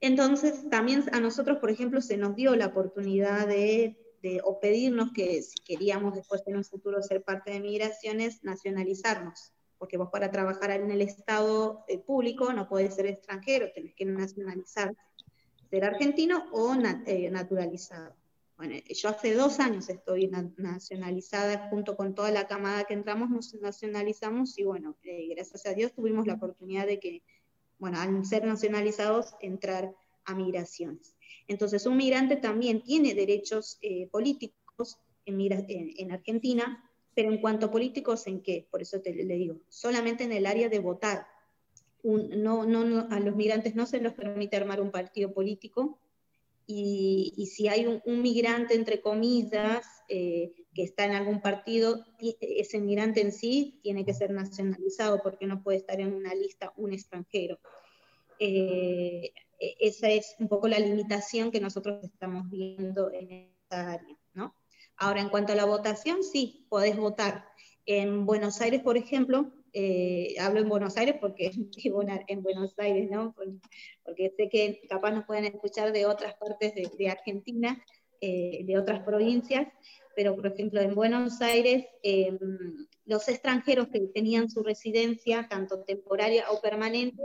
E: Entonces, también a nosotros, por ejemplo, se nos dio la oportunidad de o pedirnos que si queríamos después en un futuro ser parte de migraciones, nacionalizarnos. Porque vos para trabajar en el Estado eh, público no podés ser extranjero, tenés que nacionalizar, ser argentino o eh, naturalizado. Bueno, yo hace dos años estoy nacionalizada, junto con toda la camada que entramos, nos nacionalizamos y bueno, eh, gracias a Dios tuvimos la oportunidad de que, bueno, al ser nacionalizados, entrar a migraciones. Entonces, un migrante también tiene derechos eh, políticos en, Argentina, pero en cuanto a políticos, ¿en qué? Por eso te le digo, solamente en el área de votar. no, no, a los migrantes no se les permite armar un partido político, y, si hay un, migrante, entre comillas, eh, que está en algún partido, ese migrante en sí tiene que ser nacionalizado porque no puede estar en una lista un extranjero. Eh, esa es un poco la limitación que nosotros estamos viendo en esta área, ¿no? Ahora, en cuanto a la votación, sí, podés votar. En Buenos Aires, por ejemplo, eh, hablo en Buenos Aires porque vivo en Buenos Aires, ¿no? Porque sé que capaz nos pueden escuchar de otras partes de, Argentina, eh, de otras provincias, pero por ejemplo en Buenos Aires, em, los extranjeros que tenían su residencia, tanto temporaria o permanente,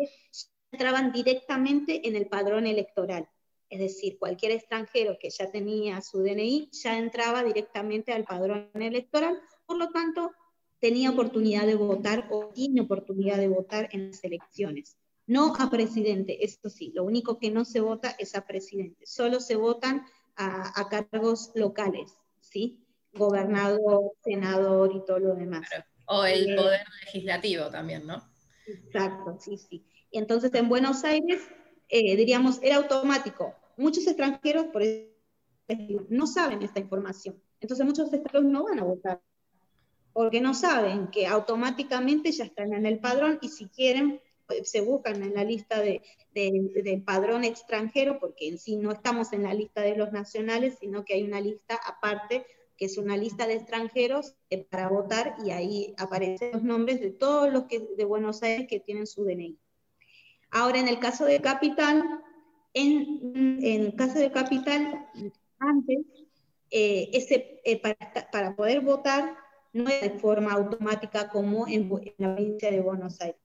E: entraban directamente en el padrón electoral. Es decir, cualquier extranjero que ya tenía su DNI ya entraba directamente al padrón electoral, por lo tanto, tenía oportunidad de votar o tiene oportunidad de votar en las elecciones. No a presidente, esto sí, lo único que no se vota es a presidente, solo se votan a, cargos locales, ¿sí? Gobernador, senador y todo lo demás.
C: O el eh, poder legislativo también, ¿no?
E: Exacto, sí, sí. Y entonces en Buenos Aires, eh, diríamos, era automático. Muchos extranjeros, por no saben esta información. Entonces muchos extranjeros no van a votar, porque no saben que automáticamente ya están en el padrón y si quieren se buscan en la lista de, del padrón extranjero, porque en sí no estamos en la lista de los nacionales, sino que hay una lista aparte, que es una lista de extranjeros eh, para votar, y ahí aparecen los nombres de todos los que, de Buenos Aires que tienen su DNI. Ahora, en el caso de Capital, en, el caso de Capital, antes, eh, eh, para, poder votar no es de forma automática como en la provincia de Buenos Aires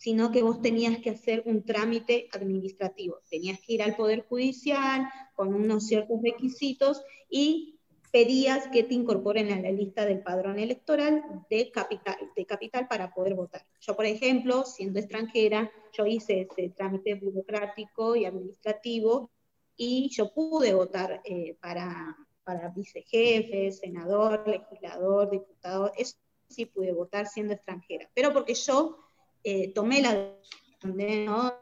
E: sino que vos tenías que hacer un trámite administrativo. Tenías que ir al Poder Judicial con unos ciertos requisitos y pedías que te incorporen a la lista del padrón electoral de capital, de capital para poder votar. Yo, por ejemplo, siendo extranjera, yo hice ese trámite burocrático y administrativo y yo pude votar eh, para, para vicejefe, senador, legislador, diputado, eso sí pude votar siendo extranjera, pero porque yo eh, tomé la ¿no?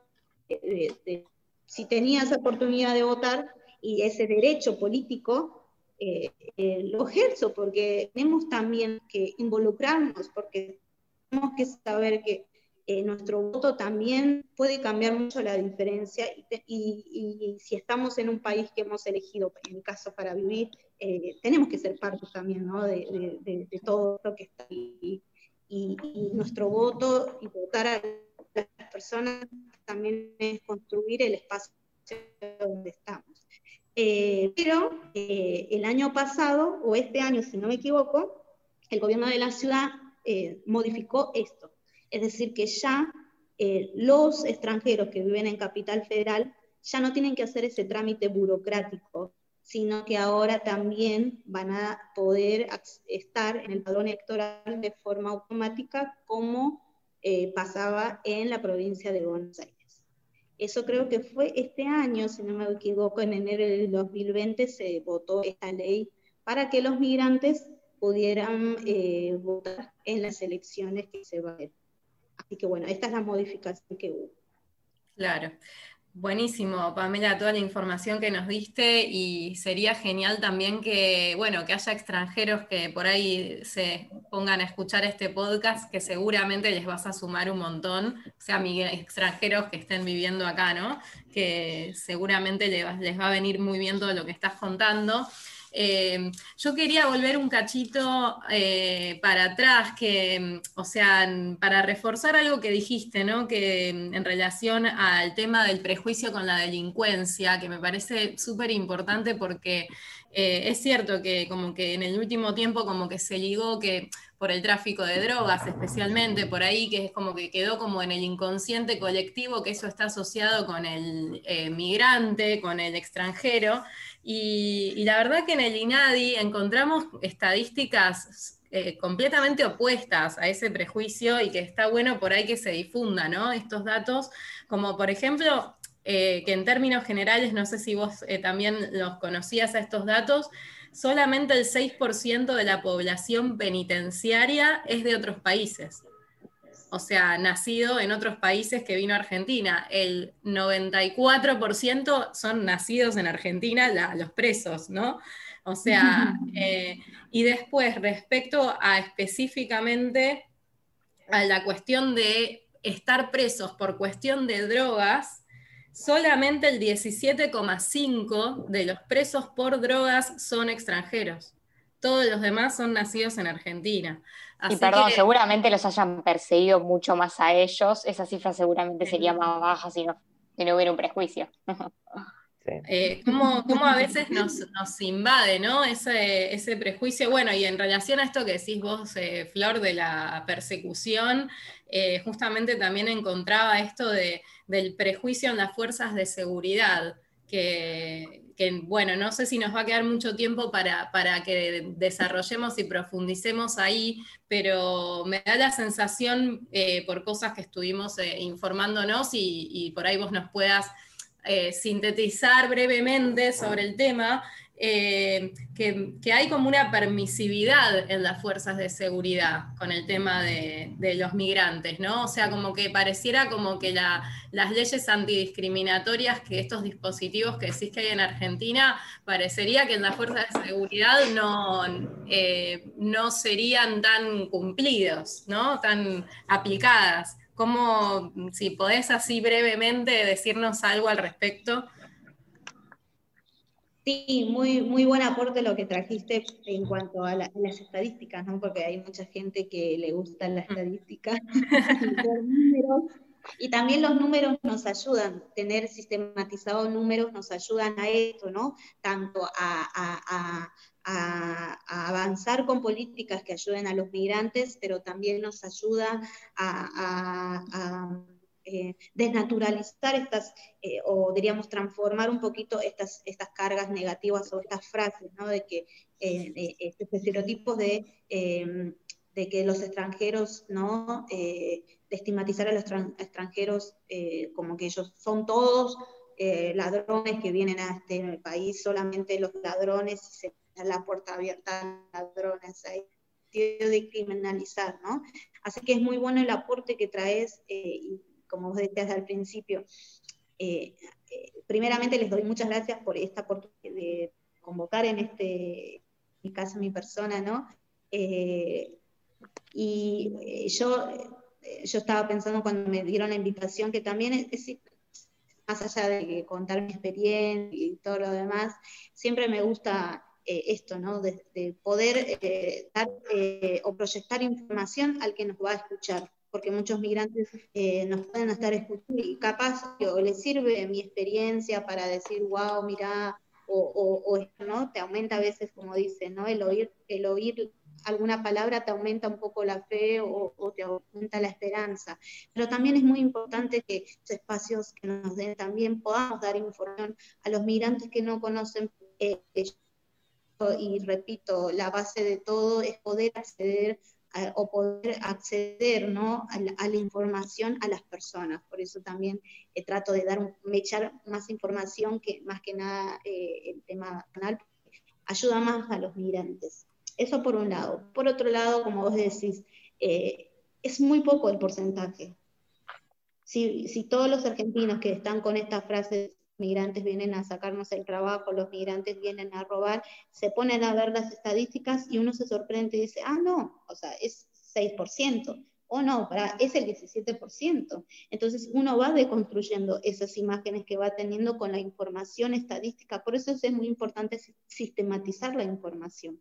E: si tenía esa oportunidad de votar y ese derecho político, eh, eh, lo ejerzo, porque tenemos también que involucrarnos, porque tenemos que saber que nuestro voto también puede cambiar mucho la diferencia y, si estamos en un país que hemos elegido, en mi caso, para vivir, tenemos que ser parte también ¿no? de, de, todo lo que está ahí y, nuestro voto y votar a las personas también es construir el espacio donde estamos. Eh, pero eh, el año pasado, o este año si no me equivoco, el gobierno de la ciudad eh, modificó esto. Es decir, que ya los extranjeros que viven en Capital Federal ya no tienen que hacer ese trámite burocrático sino que ahora también van a poder estar en el padrón electoral de forma automática como pasaba en la provincia de Buenos Aires. Eso creo que fue este año, si no me equivoco, en enero del 2020 se votó esta ley para que los migrantes pudieran eh, votar en las elecciones que se van a ver. Así que bueno, esta es la modificación que hubo.
C: Claro. Buenísimo, Pamela, toda la información que nos diste y sería genial también que, bueno, que haya extranjeros que por ahí se pongan a escuchar este podcast, que seguramente les vas a sumar un montón, o sea, extranjeros que estén viviendo acá, ¿no? Que seguramente les va a venir muy bien todo lo que estás contando. Eh, yo quería volver un cachito eh, para atrás, que, o sea, para reforzar algo que dijiste, ¿no? Que en relación al tema del prejuicio con la delincuencia, que me parece súper importante porque eh, es cierto que como que en el último tiempo como que se ligó que por el tráfico de drogas especialmente, por ahí que es como que quedó como en el inconsciente colectivo que eso está asociado con el migrante, con el extranjero, y, la verdad que en el INADI encontramos estadísticas eh, completamente opuestas a ese prejuicio y que está bueno por ahí que se difunda ¿no? estos datos, como por ejemplo, eh, que en términos generales, no sé si vos eh, también los conocías a estos datos, solamente el 6% de la población penitenciaria es de otros países o sea, nacido en otros países que vino a Argentina. El 94% son nacidos en Argentina, los presos, ¿no? O sea, (laughs) eh, y después respecto a específicamente a la cuestión de estar presos por cuestión de drogas, solamente el 17,5 de los presos por drogas son extranjeros. Todos los demás son nacidos en Argentina
A: y perdón, seguramente los hayan perseguido mucho más a ellos. Esa cifra seguramente sería más baja si no, hubiera un prejuicio.
C: Eh, ¿cómo, a veces nos, invade ¿no? ese, ese, prejuicio? Bueno, y en relación a esto que decís vos, eh, Flor, de la persecución, eh, justamente también encontraba esto de, del prejuicio en las fuerzas de seguridad que, bueno, no sé si nos va a quedar mucho tiempo para, que desarrollemos y profundicemos ahí, pero me da la sensación eh, por cosas que estuvimos eh, informándonos y, por ahí vos nos puedas eh, sintetizar brevemente sobre el tema, eh, que, hay como una permisividad en las fuerzas de seguridad con el tema de, los migrantes, ¿no? O sea, como que pareciera como que las leyes antidiscriminatorias, que estos dispositivos que decís que hay en Argentina, parecería que en las fuerzas de seguridad no, eh, no serían tan cumplidos, ¿no? Tan aplicadas. ¿Cómo, si podés así brevemente decirnos algo al respecto?
E: Sí, muy, muy buen aporte lo que trajiste en cuanto a, las estadísticas, ¿no? porque hay mucha gente que le gusta la estadística (laughs) y también los números nos ayudan, tener sistematizados números nos ayudan a esto, ¿no? Tanto a, avanzar con políticas que ayuden a los migrantes, pero también nos ayuda a eh, desnaturalizar estas, eh, o diríamos transformar un poquito estas, estas cargas negativas o estas frases, ¿no? De que eh, estos estereotipos de, em, de, que los extranjeros, ¿no? de estigmatizar a los extranjeros como que ellos son todos ladrones que vienen a este país, solamente los ladrones se la puerta abierta a ladrones ahí de criminalizar, ¿no? Así que es muy bueno el aporte que traes y como vos decías al principio, eh, eh, primeramente les doy muchas gracias por esta oportunidad de convocar en este, en mi caso, mi persona, ¿no? Eh, y yo, yo estaba pensando cuando me dieron la invitación que también es, más allá de contar mi experiencia y todo lo demás, siempre me gusta esto, ¿no? De, poder dar o proyectar información al que nos va a escuchar porque muchos migrantes eh, nos pueden estar escuchando y capaz o les sirve mi experiencia para decir, wow, mira, o, o, ¿no? Te aumenta a veces, como dicen, ¿no? El oír, el oír alguna palabra te aumenta un poco la fe o, te aumenta la esperanza. Pero también es muy importante que esos espacios que nos den también podamos dar información a los migrantes que no conocen. Eh, y repito, la base de todo es poder acceder o poder acceder ¿no? a, la, información a las personas. Por eso también eh, trato de dar, echar más información que más que nada eh, el tema canal, ayuda más a los migrantes. Eso por un lado. Por otro lado, como vos decís, eh, es muy poco el porcentaje. Si, si todos los argentinos que están con esta frase migrantes vienen a sacarnos el trabajo, los migrantes vienen a robar, se ponen a ver las estadísticas y uno se sorprende y dice, ah, no, o sea, es 6%, o no, para, es el 17%. Entonces uno va deconstruyendo esas imágenes que va teniendo con la información estadística, por eso es muy importante sistematizar la información.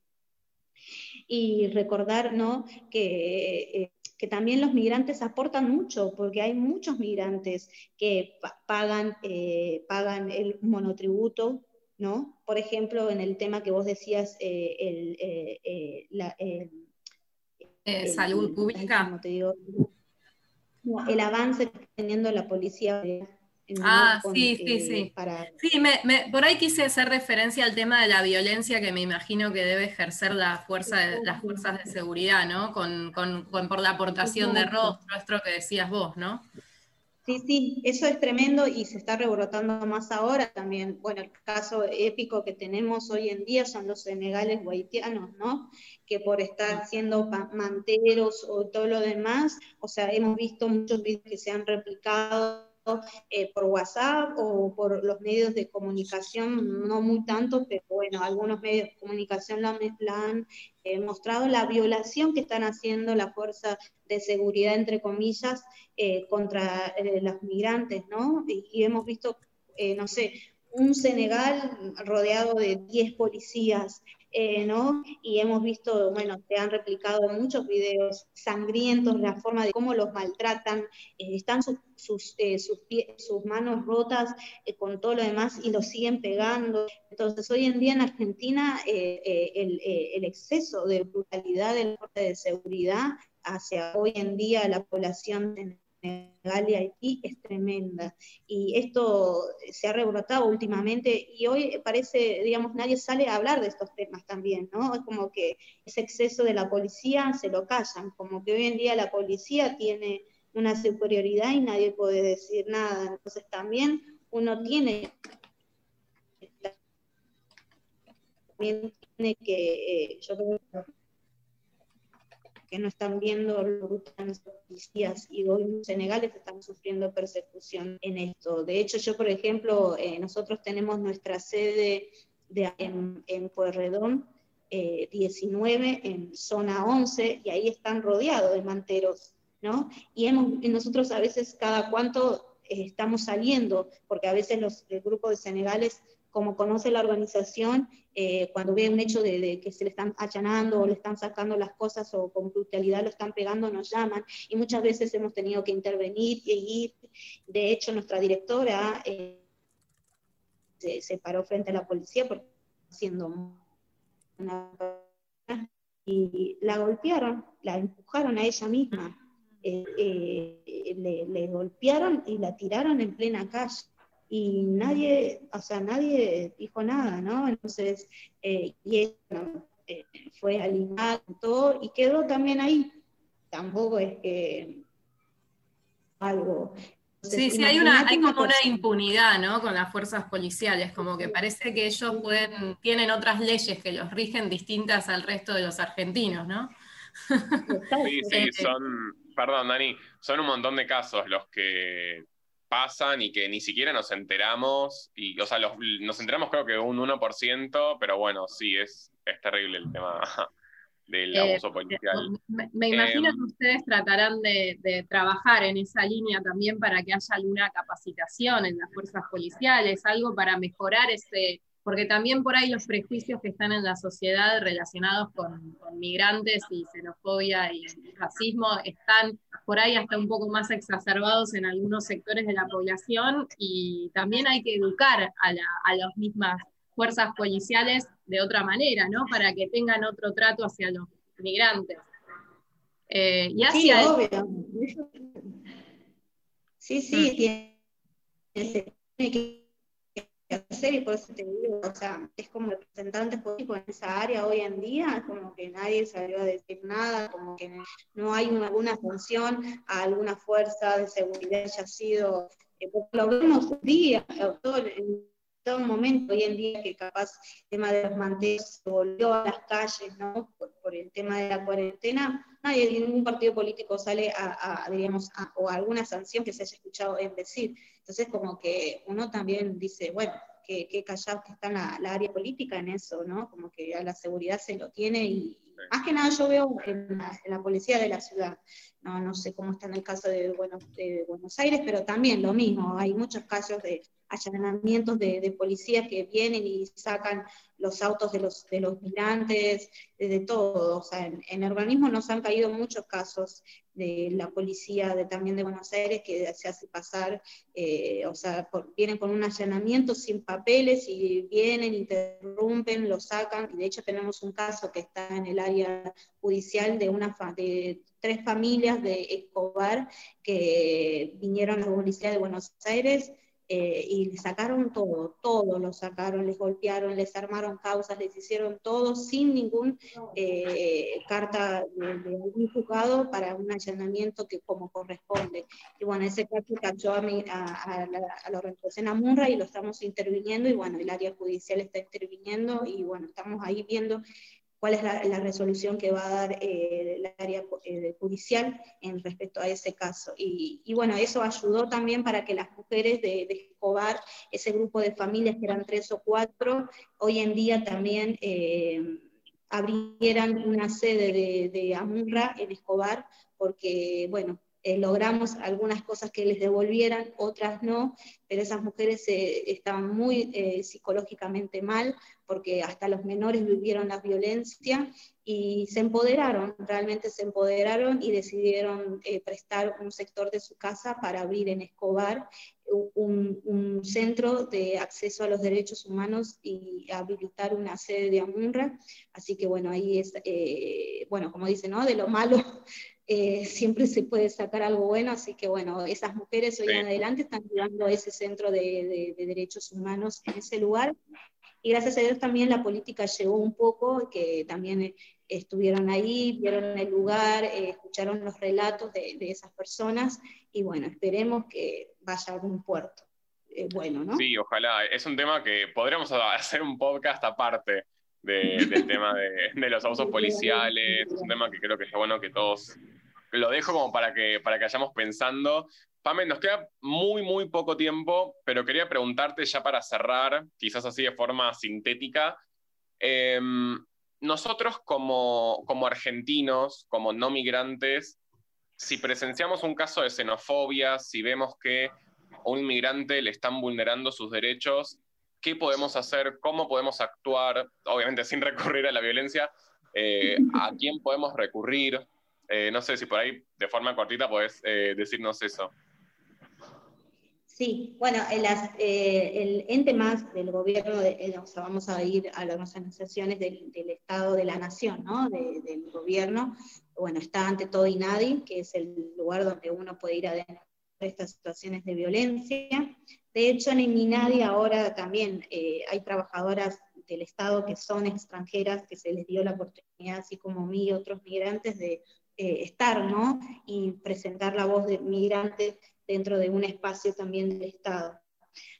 E: Y recordar ¿no? que eh, que también los migrantes aportan mucho, porque hay muchos migrantes que pagan, eh, pagan el monotributo, ¿no? Por ejemplo, en el tema que vos decías, eh, el, eh, la,
C: salud pública.
E: el avance que está teniendo la policía
C: Ah, sí, sí, sí. Sí, por ahí quise hacer referencia al tema de la violencia que me imagino que debe ejercer la fuerza de, las fuerzas de seguridad, ¿no? Con, por la aportación de rostro, esto que decías vos, ¿no?
E: Sí, sí, eso es tremendo y se está rebrotando más ahora también. Bueno, el caso épico que tenemos hoy en día son los senegales haitianos, ¿no? Que por estar siendo manteros o todo lo demás, o sea, hemos visto muchos videos que se han replicado eh, por WhatsApp o por los medios de comunicación, no muy tanto, pero bueno, algunos medios de comunicación la, han eh, mostrado la violación que están haciendo la fuerza de seguridad, entre comillas, eh, contra los migrantes, ¿no? Y, hemos visto, no sé, un Senegal rodeado de 10 policías, ¿no? Y hemos visto, bueno, se han replicado muchos videos sangrientos, la forma de cómo los maltratan, están sus sus, eh, sus, sus, manos rotas eh, con todo lo demás y lo siguen pegando. Entonces, hoy en día en Argentina eh, el, el, exceso de brutalidad del corte de seguridad hacia hoy en día la población Senegal y es tremenda. Y esto se ha rebrotado últimamente y hoy parece, digamos, nadie sale a hablar de estos temas también, ¿no? Es como que ese exceso de la policía se lo callan, como que hoy en día la policía tiene una superioridad y nadie puede decir nada. Entonces también uno tiene, también tiene que, eh, yo creo que no están viendo los policías y hoy en Senegal están sufriendo persecución en esto. De hecho, yo, por ejemplo, eh, nosotros tenemos nuestra sede de, en, en Pueyrredón, 19 eh, en zona 11 y ahí están rodeados de manteros, ¿no? Y, hemos, nosotros a veces cada cuánto eh, estamos saliendo, porque a veces los, el grupo de senegales como conoce la organización, eh, cuando ve un hecho de, que se le están achanando o le están sacando las cosas o con brutalidad lo están pegando, nos llaman. Y muchas veces hemos tenido que intervenir y ir. De hecho, nuestra directora eh, se, paró frente a la policía porque haciendo una y la golpearon, la empujaron a ella misma, eh, le, le golpearon y la tiraron en plena calle y nadie, o sea, nadie dijo nada, ¿no? Entonces, eh, y ella eh, fue alineada todo y quedó también ahí. Tampoco es que algo.
C: sí, sí, hay, una, hay como una impunidad, ¿no? Con las fuerzas policiales, como que parece que ellos pueden, tienen otras leyes que los rigen distintas al resto de los argentinos, ¿no?
D: Sí, sí, (laughs) eh, son, perdón, Dani, son un montón de casos los que pasan y que ni siquiera nos enteramos, y, o sea, nos enteramos creo que un 1%, pero bueno, sí, es, es terrible el tema (laughs) del eh, abuso policial.
C: Me, imagino que em, ustedes tratarán de, de, trabajar en esa línea también para que haya alguna capacitación en las fuerzas policiales, algo para mejorar ese, porque también por ahí los prejuicios que están en la sociedad relacionados con, migrantes y xenofobia y racismo están por ahí hasta un poco más exacerbados en algunos sectores de la población y también hay que educar a, las mismas fuerzas policiales de otra manera, ¿no? Para que tengan otro trato hacia los migrantes.
E: Eh, y hacia sí, obvio. Sí, sí, tiene que hacer y por eso te digo, o sea, es como representantes políticos en esa área hoy en día, como que nadie salió a decir nada, como que no hay alguna función a alguna fuerza de seguridad haya sido, eh, lo vemos día, todo, en todo momento hoy en día que capaz el tema de los manteles volvió a las calles, ¿no? Por, el tema de la cuarentena, nadie, ningún partido político sale a, a digamos, o alguna sanción que se haya escuchado en decir. Entonces, como que uno también dice, bueno, qué, qué callado que está la, la, área política en eso, ¿no? Como que a la seguridad se lo tiene y, más que nada yo veo en la, policía de la ciudad, no, no sé cómo está en el caso de, de Buenos Aires, pero también lo mismo, hay muchos casos de allanamientos de, de policías que vienen y sacan los autos de los, de los migrantes, de, todo. O sea, en, en, organismo nos han caído muchos casos de la policía de, también de Buenos Aires que se hace pasar, eh, o sea, vienen con un allanamiento sin papeles y vienen, interrumpen, lo sacan. Y de hecho tenemos un caso que está en el área judicial de, una de tres familias de Escobar que vinieron a la policía de Buenos Aires eh, y le sacaron todo, todo lo sacaron, les golpearon, les armaron causas, les hicieron todo sin ningún eh, carta de, algún juzgado para un allanamiento que como corresponde. Y bueno, ese caso cayó a, a, a, la, a la organización Amurra y lo estamos interviniendo y bueno, el área judicial está interviniendo y bueno, estamos ahí viendo cuál es la, resolución que va a dar eh, el área eh, judicial en respecto a ese caso. Y, bueno, eso ayudó también para que las mujeres de, Escobar, ese grupo de familias que eran tres o cuatro, hoy en día también eh, abrieran una sede de, de AMURRA en Escobar, porque, bueno, logramos algunas cosas que les devolvieran, otras no, pero esas mujeres estaban muy psicológicamente mal, porque hasta los menores vivieron la violencia y se empoderaron, realmente se empoderaron y decidieron eh, prestar un sector de su casa para abrir en Escobar un, centro de acceso a los derechos humanos y habilitar una sede de AMUNRA. Así que bueno, ahí es, eh, bueno, como dice, ¿no? De lo malo eh, siempre se puede sacar algo bueno, así que bueno, esas mujeres hoy en adelante están llevando ese centro de, derechos humanos en ese lugar. Y gracias a Dios también la política llegó un poco, que también eh, estuvieron ahí, vieron el lugar, escucharon los relatos de, de esas personas y bueno, esperemos que vaya a algún puerto. Eh, bueno, ¿no?
D: Sí, ojalá. Es un tema que podríamos (laughs) hacer un podcast aparte del tema de, los abusos policiales. Es un tema que creo que es bueno que todos lo dejo como para que, para que vayamos pensando. Pame, nos queda muy, muy poco tiempo, pero quería preguntarte ya para cerrar, quizás así de forma sintética. Em, nosotros como, como argentinos, como no migrantes, si presenciamos un caso de xenofobia, si vemos que a un inmigrante le están vulnerando sus derechos, ¿qué podemos hacer? ¿Cómo podemos actuar? Obviamente sin recurrir a la violencia. Eh, ¿A quién podemos recurrir? Eh, no sé si por ahí de forma cortita podés eh, decirnos eso.
E: Sí, bueno, el, el, ente más del gobierno, de, o sea, vamos a ir a las organizaciones del, Estado de la Nación, ¿no? del gobierno, bueno, está ante todo INADI, que es el lugar donde uno puede ir a denunciar estas situaciones de violencia. De hecho, en INADI ahora también eh, hay trabajadoras del Estado que son extranjeras, que se les dio la oportunidad, así como mí y otros migrantes, de eh, estar, ¿no? Y presentar la voz de migrantes dentro de un espacio también del Estado.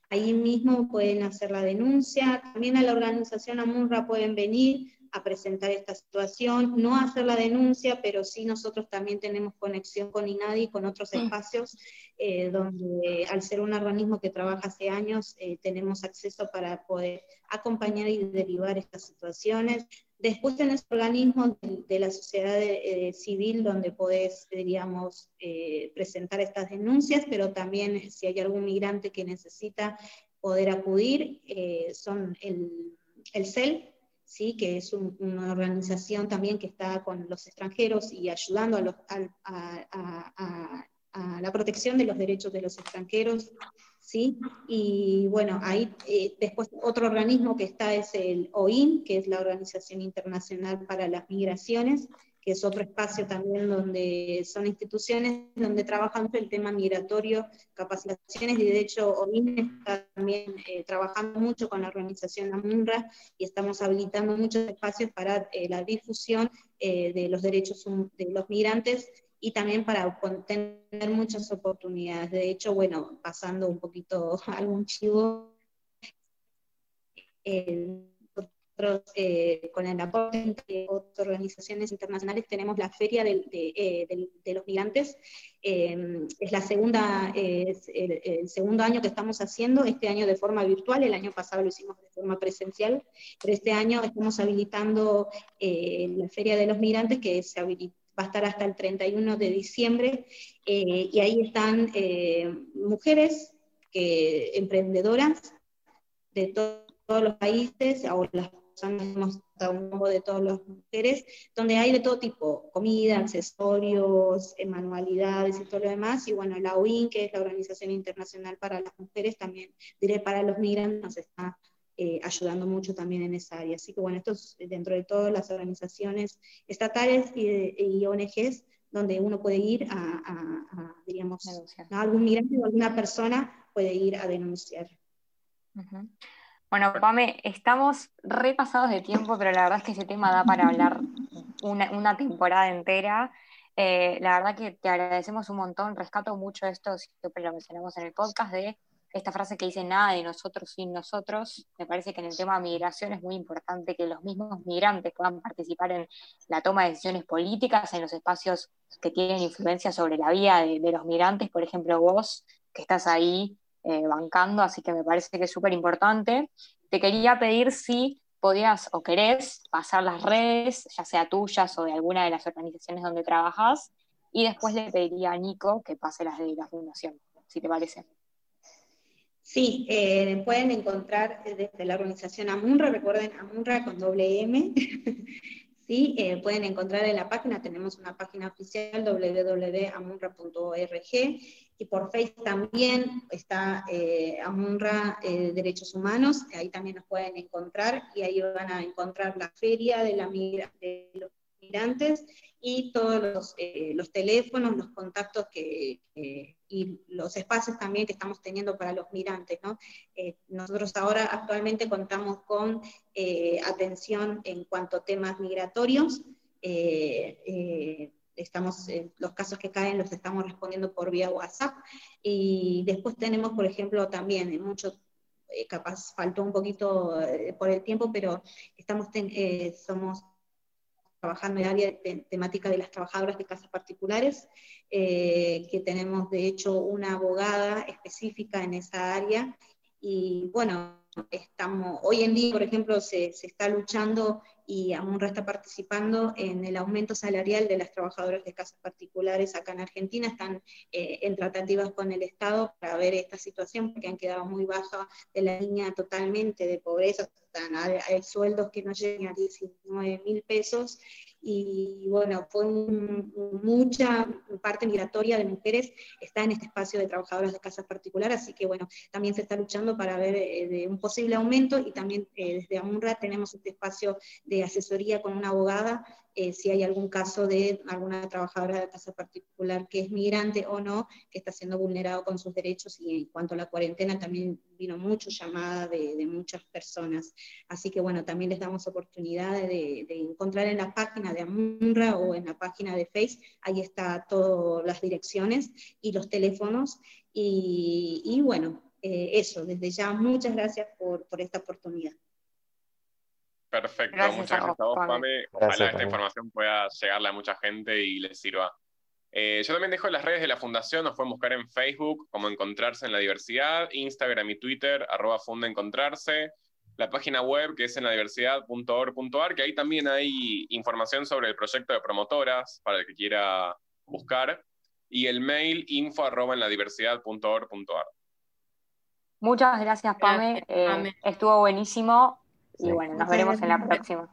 E: Ahí mismo pueden hacer la denuncia, también a la organización AMUNRA pueden venir, a presentar esta situación, no hacer la denuncia, pero sí nosotros también tenemos conexión con INADI, con otros espacios, eh, donde al ser un organismo que trabaja hace años, eh, tenemos acceso para poder acompañar y derivar estas situaciones. Después tenés organismos de, la sociedad eh, civil donde podés, diríamos, presentar estas denuncias, pero también si hay algún migrante que necesita poder acudir, son el, el CEL, ¿sí? que es una organización también que está con los extranjeros y ayudando a, la protección de los derechos de los extranjeros. ¿sí? Y bueno, ahí eh, después otro organismo que está es el OIN, que es la Organización Internacional para las Migraciones, que es otro espacio también donde son instituciones donde trabajan el tema migratorio, capacitaciones, y de hecho OIN está también eh, trabajando mucho con la organización AMUNRA y estamos habilitando muchos espacios para eh, la difusión eh, de los derechos de los migrantes y también para tener muchas oportunidades. De hecho, bueno, pasando un poquito (laughs) algún chivo, eh, con el apoyo de otras organizaciones internacionales, tenemos la Feria eh, de, los Migrantes. Em, es la segunda, es el, segundo año que estamos haciendo, este año de forma virtual, el año pasado lo hicimos de forma presencial, pero este año estamos habilitando eh, la Feria de los Migrantes que se va a estar hasta el 31 de diciembre, y ahí están mujeres emprendedoras de todos los países, o las hemos un de todas las mujeres, donde hay de todo tipo, comida, accesorios, eh, manualidades y todo lo demás, y bueno, la OIN, que es la Organización Internacional para las Mujeres, también diré para los migrantes, nos está eh, ayudando mucho también en esa área. Así que bueno, esto es dentro de todas las organizaciones estatales y, ONGs, donde uno puede ir a, diríamos, a algún migrante o alguna persona puede ir a denunciar.
A: Bueno, Pame, estamos repasados de tiempo, pero la verdad es que ese tema da para hablar una, temporada entera. Eh, la verdad que te agradecemos un montón, rescato mucho esto, siempre lo mencionamos en el podcast, de esta frase que dice nada de nosotros sin nosotros. Me parece que en el tema de migración es muy importante que los mismos migrantes puedan participar en la toma de decisiones políticas, en los espacios que tienen influencia sobre la vida de, de los migrantes, por ejemplo, vos que estás ahí eh, bancando, así que me parece que es súper importante. Te quería pedir si podías o querés pasar las redes, ya sea tuyas o de alguna de las organizaciones donde trabajas, y después le pediría a Nico que pase las de la fundación, si te parece.
E: Sí, eh, pueden encontrar desde la organización AMUNRA, recuerden AMUNRA con doble M, (laughs) ¿sí? Eh, pueden encontrar en la página, tenemos una página oficial www.amunra.org y por Face también está eh, AMUNRA eh, Derechos Humanos, ahí también nos pueden encontrar y ahí van a encontrar la feria de, la de los migrantes y todos los, eh, los teléfonos, los contactos que, y los espacios también que estamos teniendo para los migrantes. ¿no? nosotros ahora actualmente contamos con atención en cuanto a temas migratorios, estamos, eh, los casos que caen los estamos respondiendo por vía WhatsApp. Y después tenemos, por ejemplo, también en muchos, eh, capaz faltó un poquito eh, por el tiempo, pero estamos somos trabajando en el área de, temática de las trabajadoras de casas particulares, que tenemos de hecho una abogada específica en esa área. Y bueno, estamos, hoy en día, por ejemplo, se, se está luchando y AMUNRA está participando en el aumento salarial de las trabajadoras de casas particulares acá en Argentina, están eh, en tratativas con el Estado para ver esta situación, porque han quedado muy bajas de la línea totalmente de pobreza, hay, sueldos que no llegan a 19 mil pesos, y bueno, fue mucha parte migratoria de mujeres está en este espacio de trabajadoras de casas particulares, así que bueno, también se está luchando para ver eh, de un posible aumento y también eh, desde AMUNRA tenemos este espacio de asesoría con una abogada eh, si hay algún caso de alguna trabajadora de casa particular que es migrante o no, que está siendo vulnerado con sus derechos y en cuanto a la cuarentena también vino mucho llamada de, muchas personas. Así que bueno, también les damos oportunidad de, encontrar en la página de AMUNRA o en la página de Face, ahí está todas las direcciones y los teléfonos. Y, bueno, eh, eso, desde ya muchas gracias por esta oportunidad.
D: Perfecto, muchas gracias a vos, Pame. Ojalá esta información pueda llegarle a mucha gente y les sirva. Eh, yo también dejo las redes de la fundación, nos pueden buscar en Facebook como Encontrarse en la Diversidad, Instagram y Twitter, arroba Funda Encontrarse, la página web que es en la diversidad.org.ar, que ahí también hay información sobre el proyecto de promotoras para el que quiera buscar, y el mail info arroba en la diversidad.org.ar.
A: Muchas gracias, Pame. Eh, estuvo buenísimo. Y bueno, nos veremos en la próxima.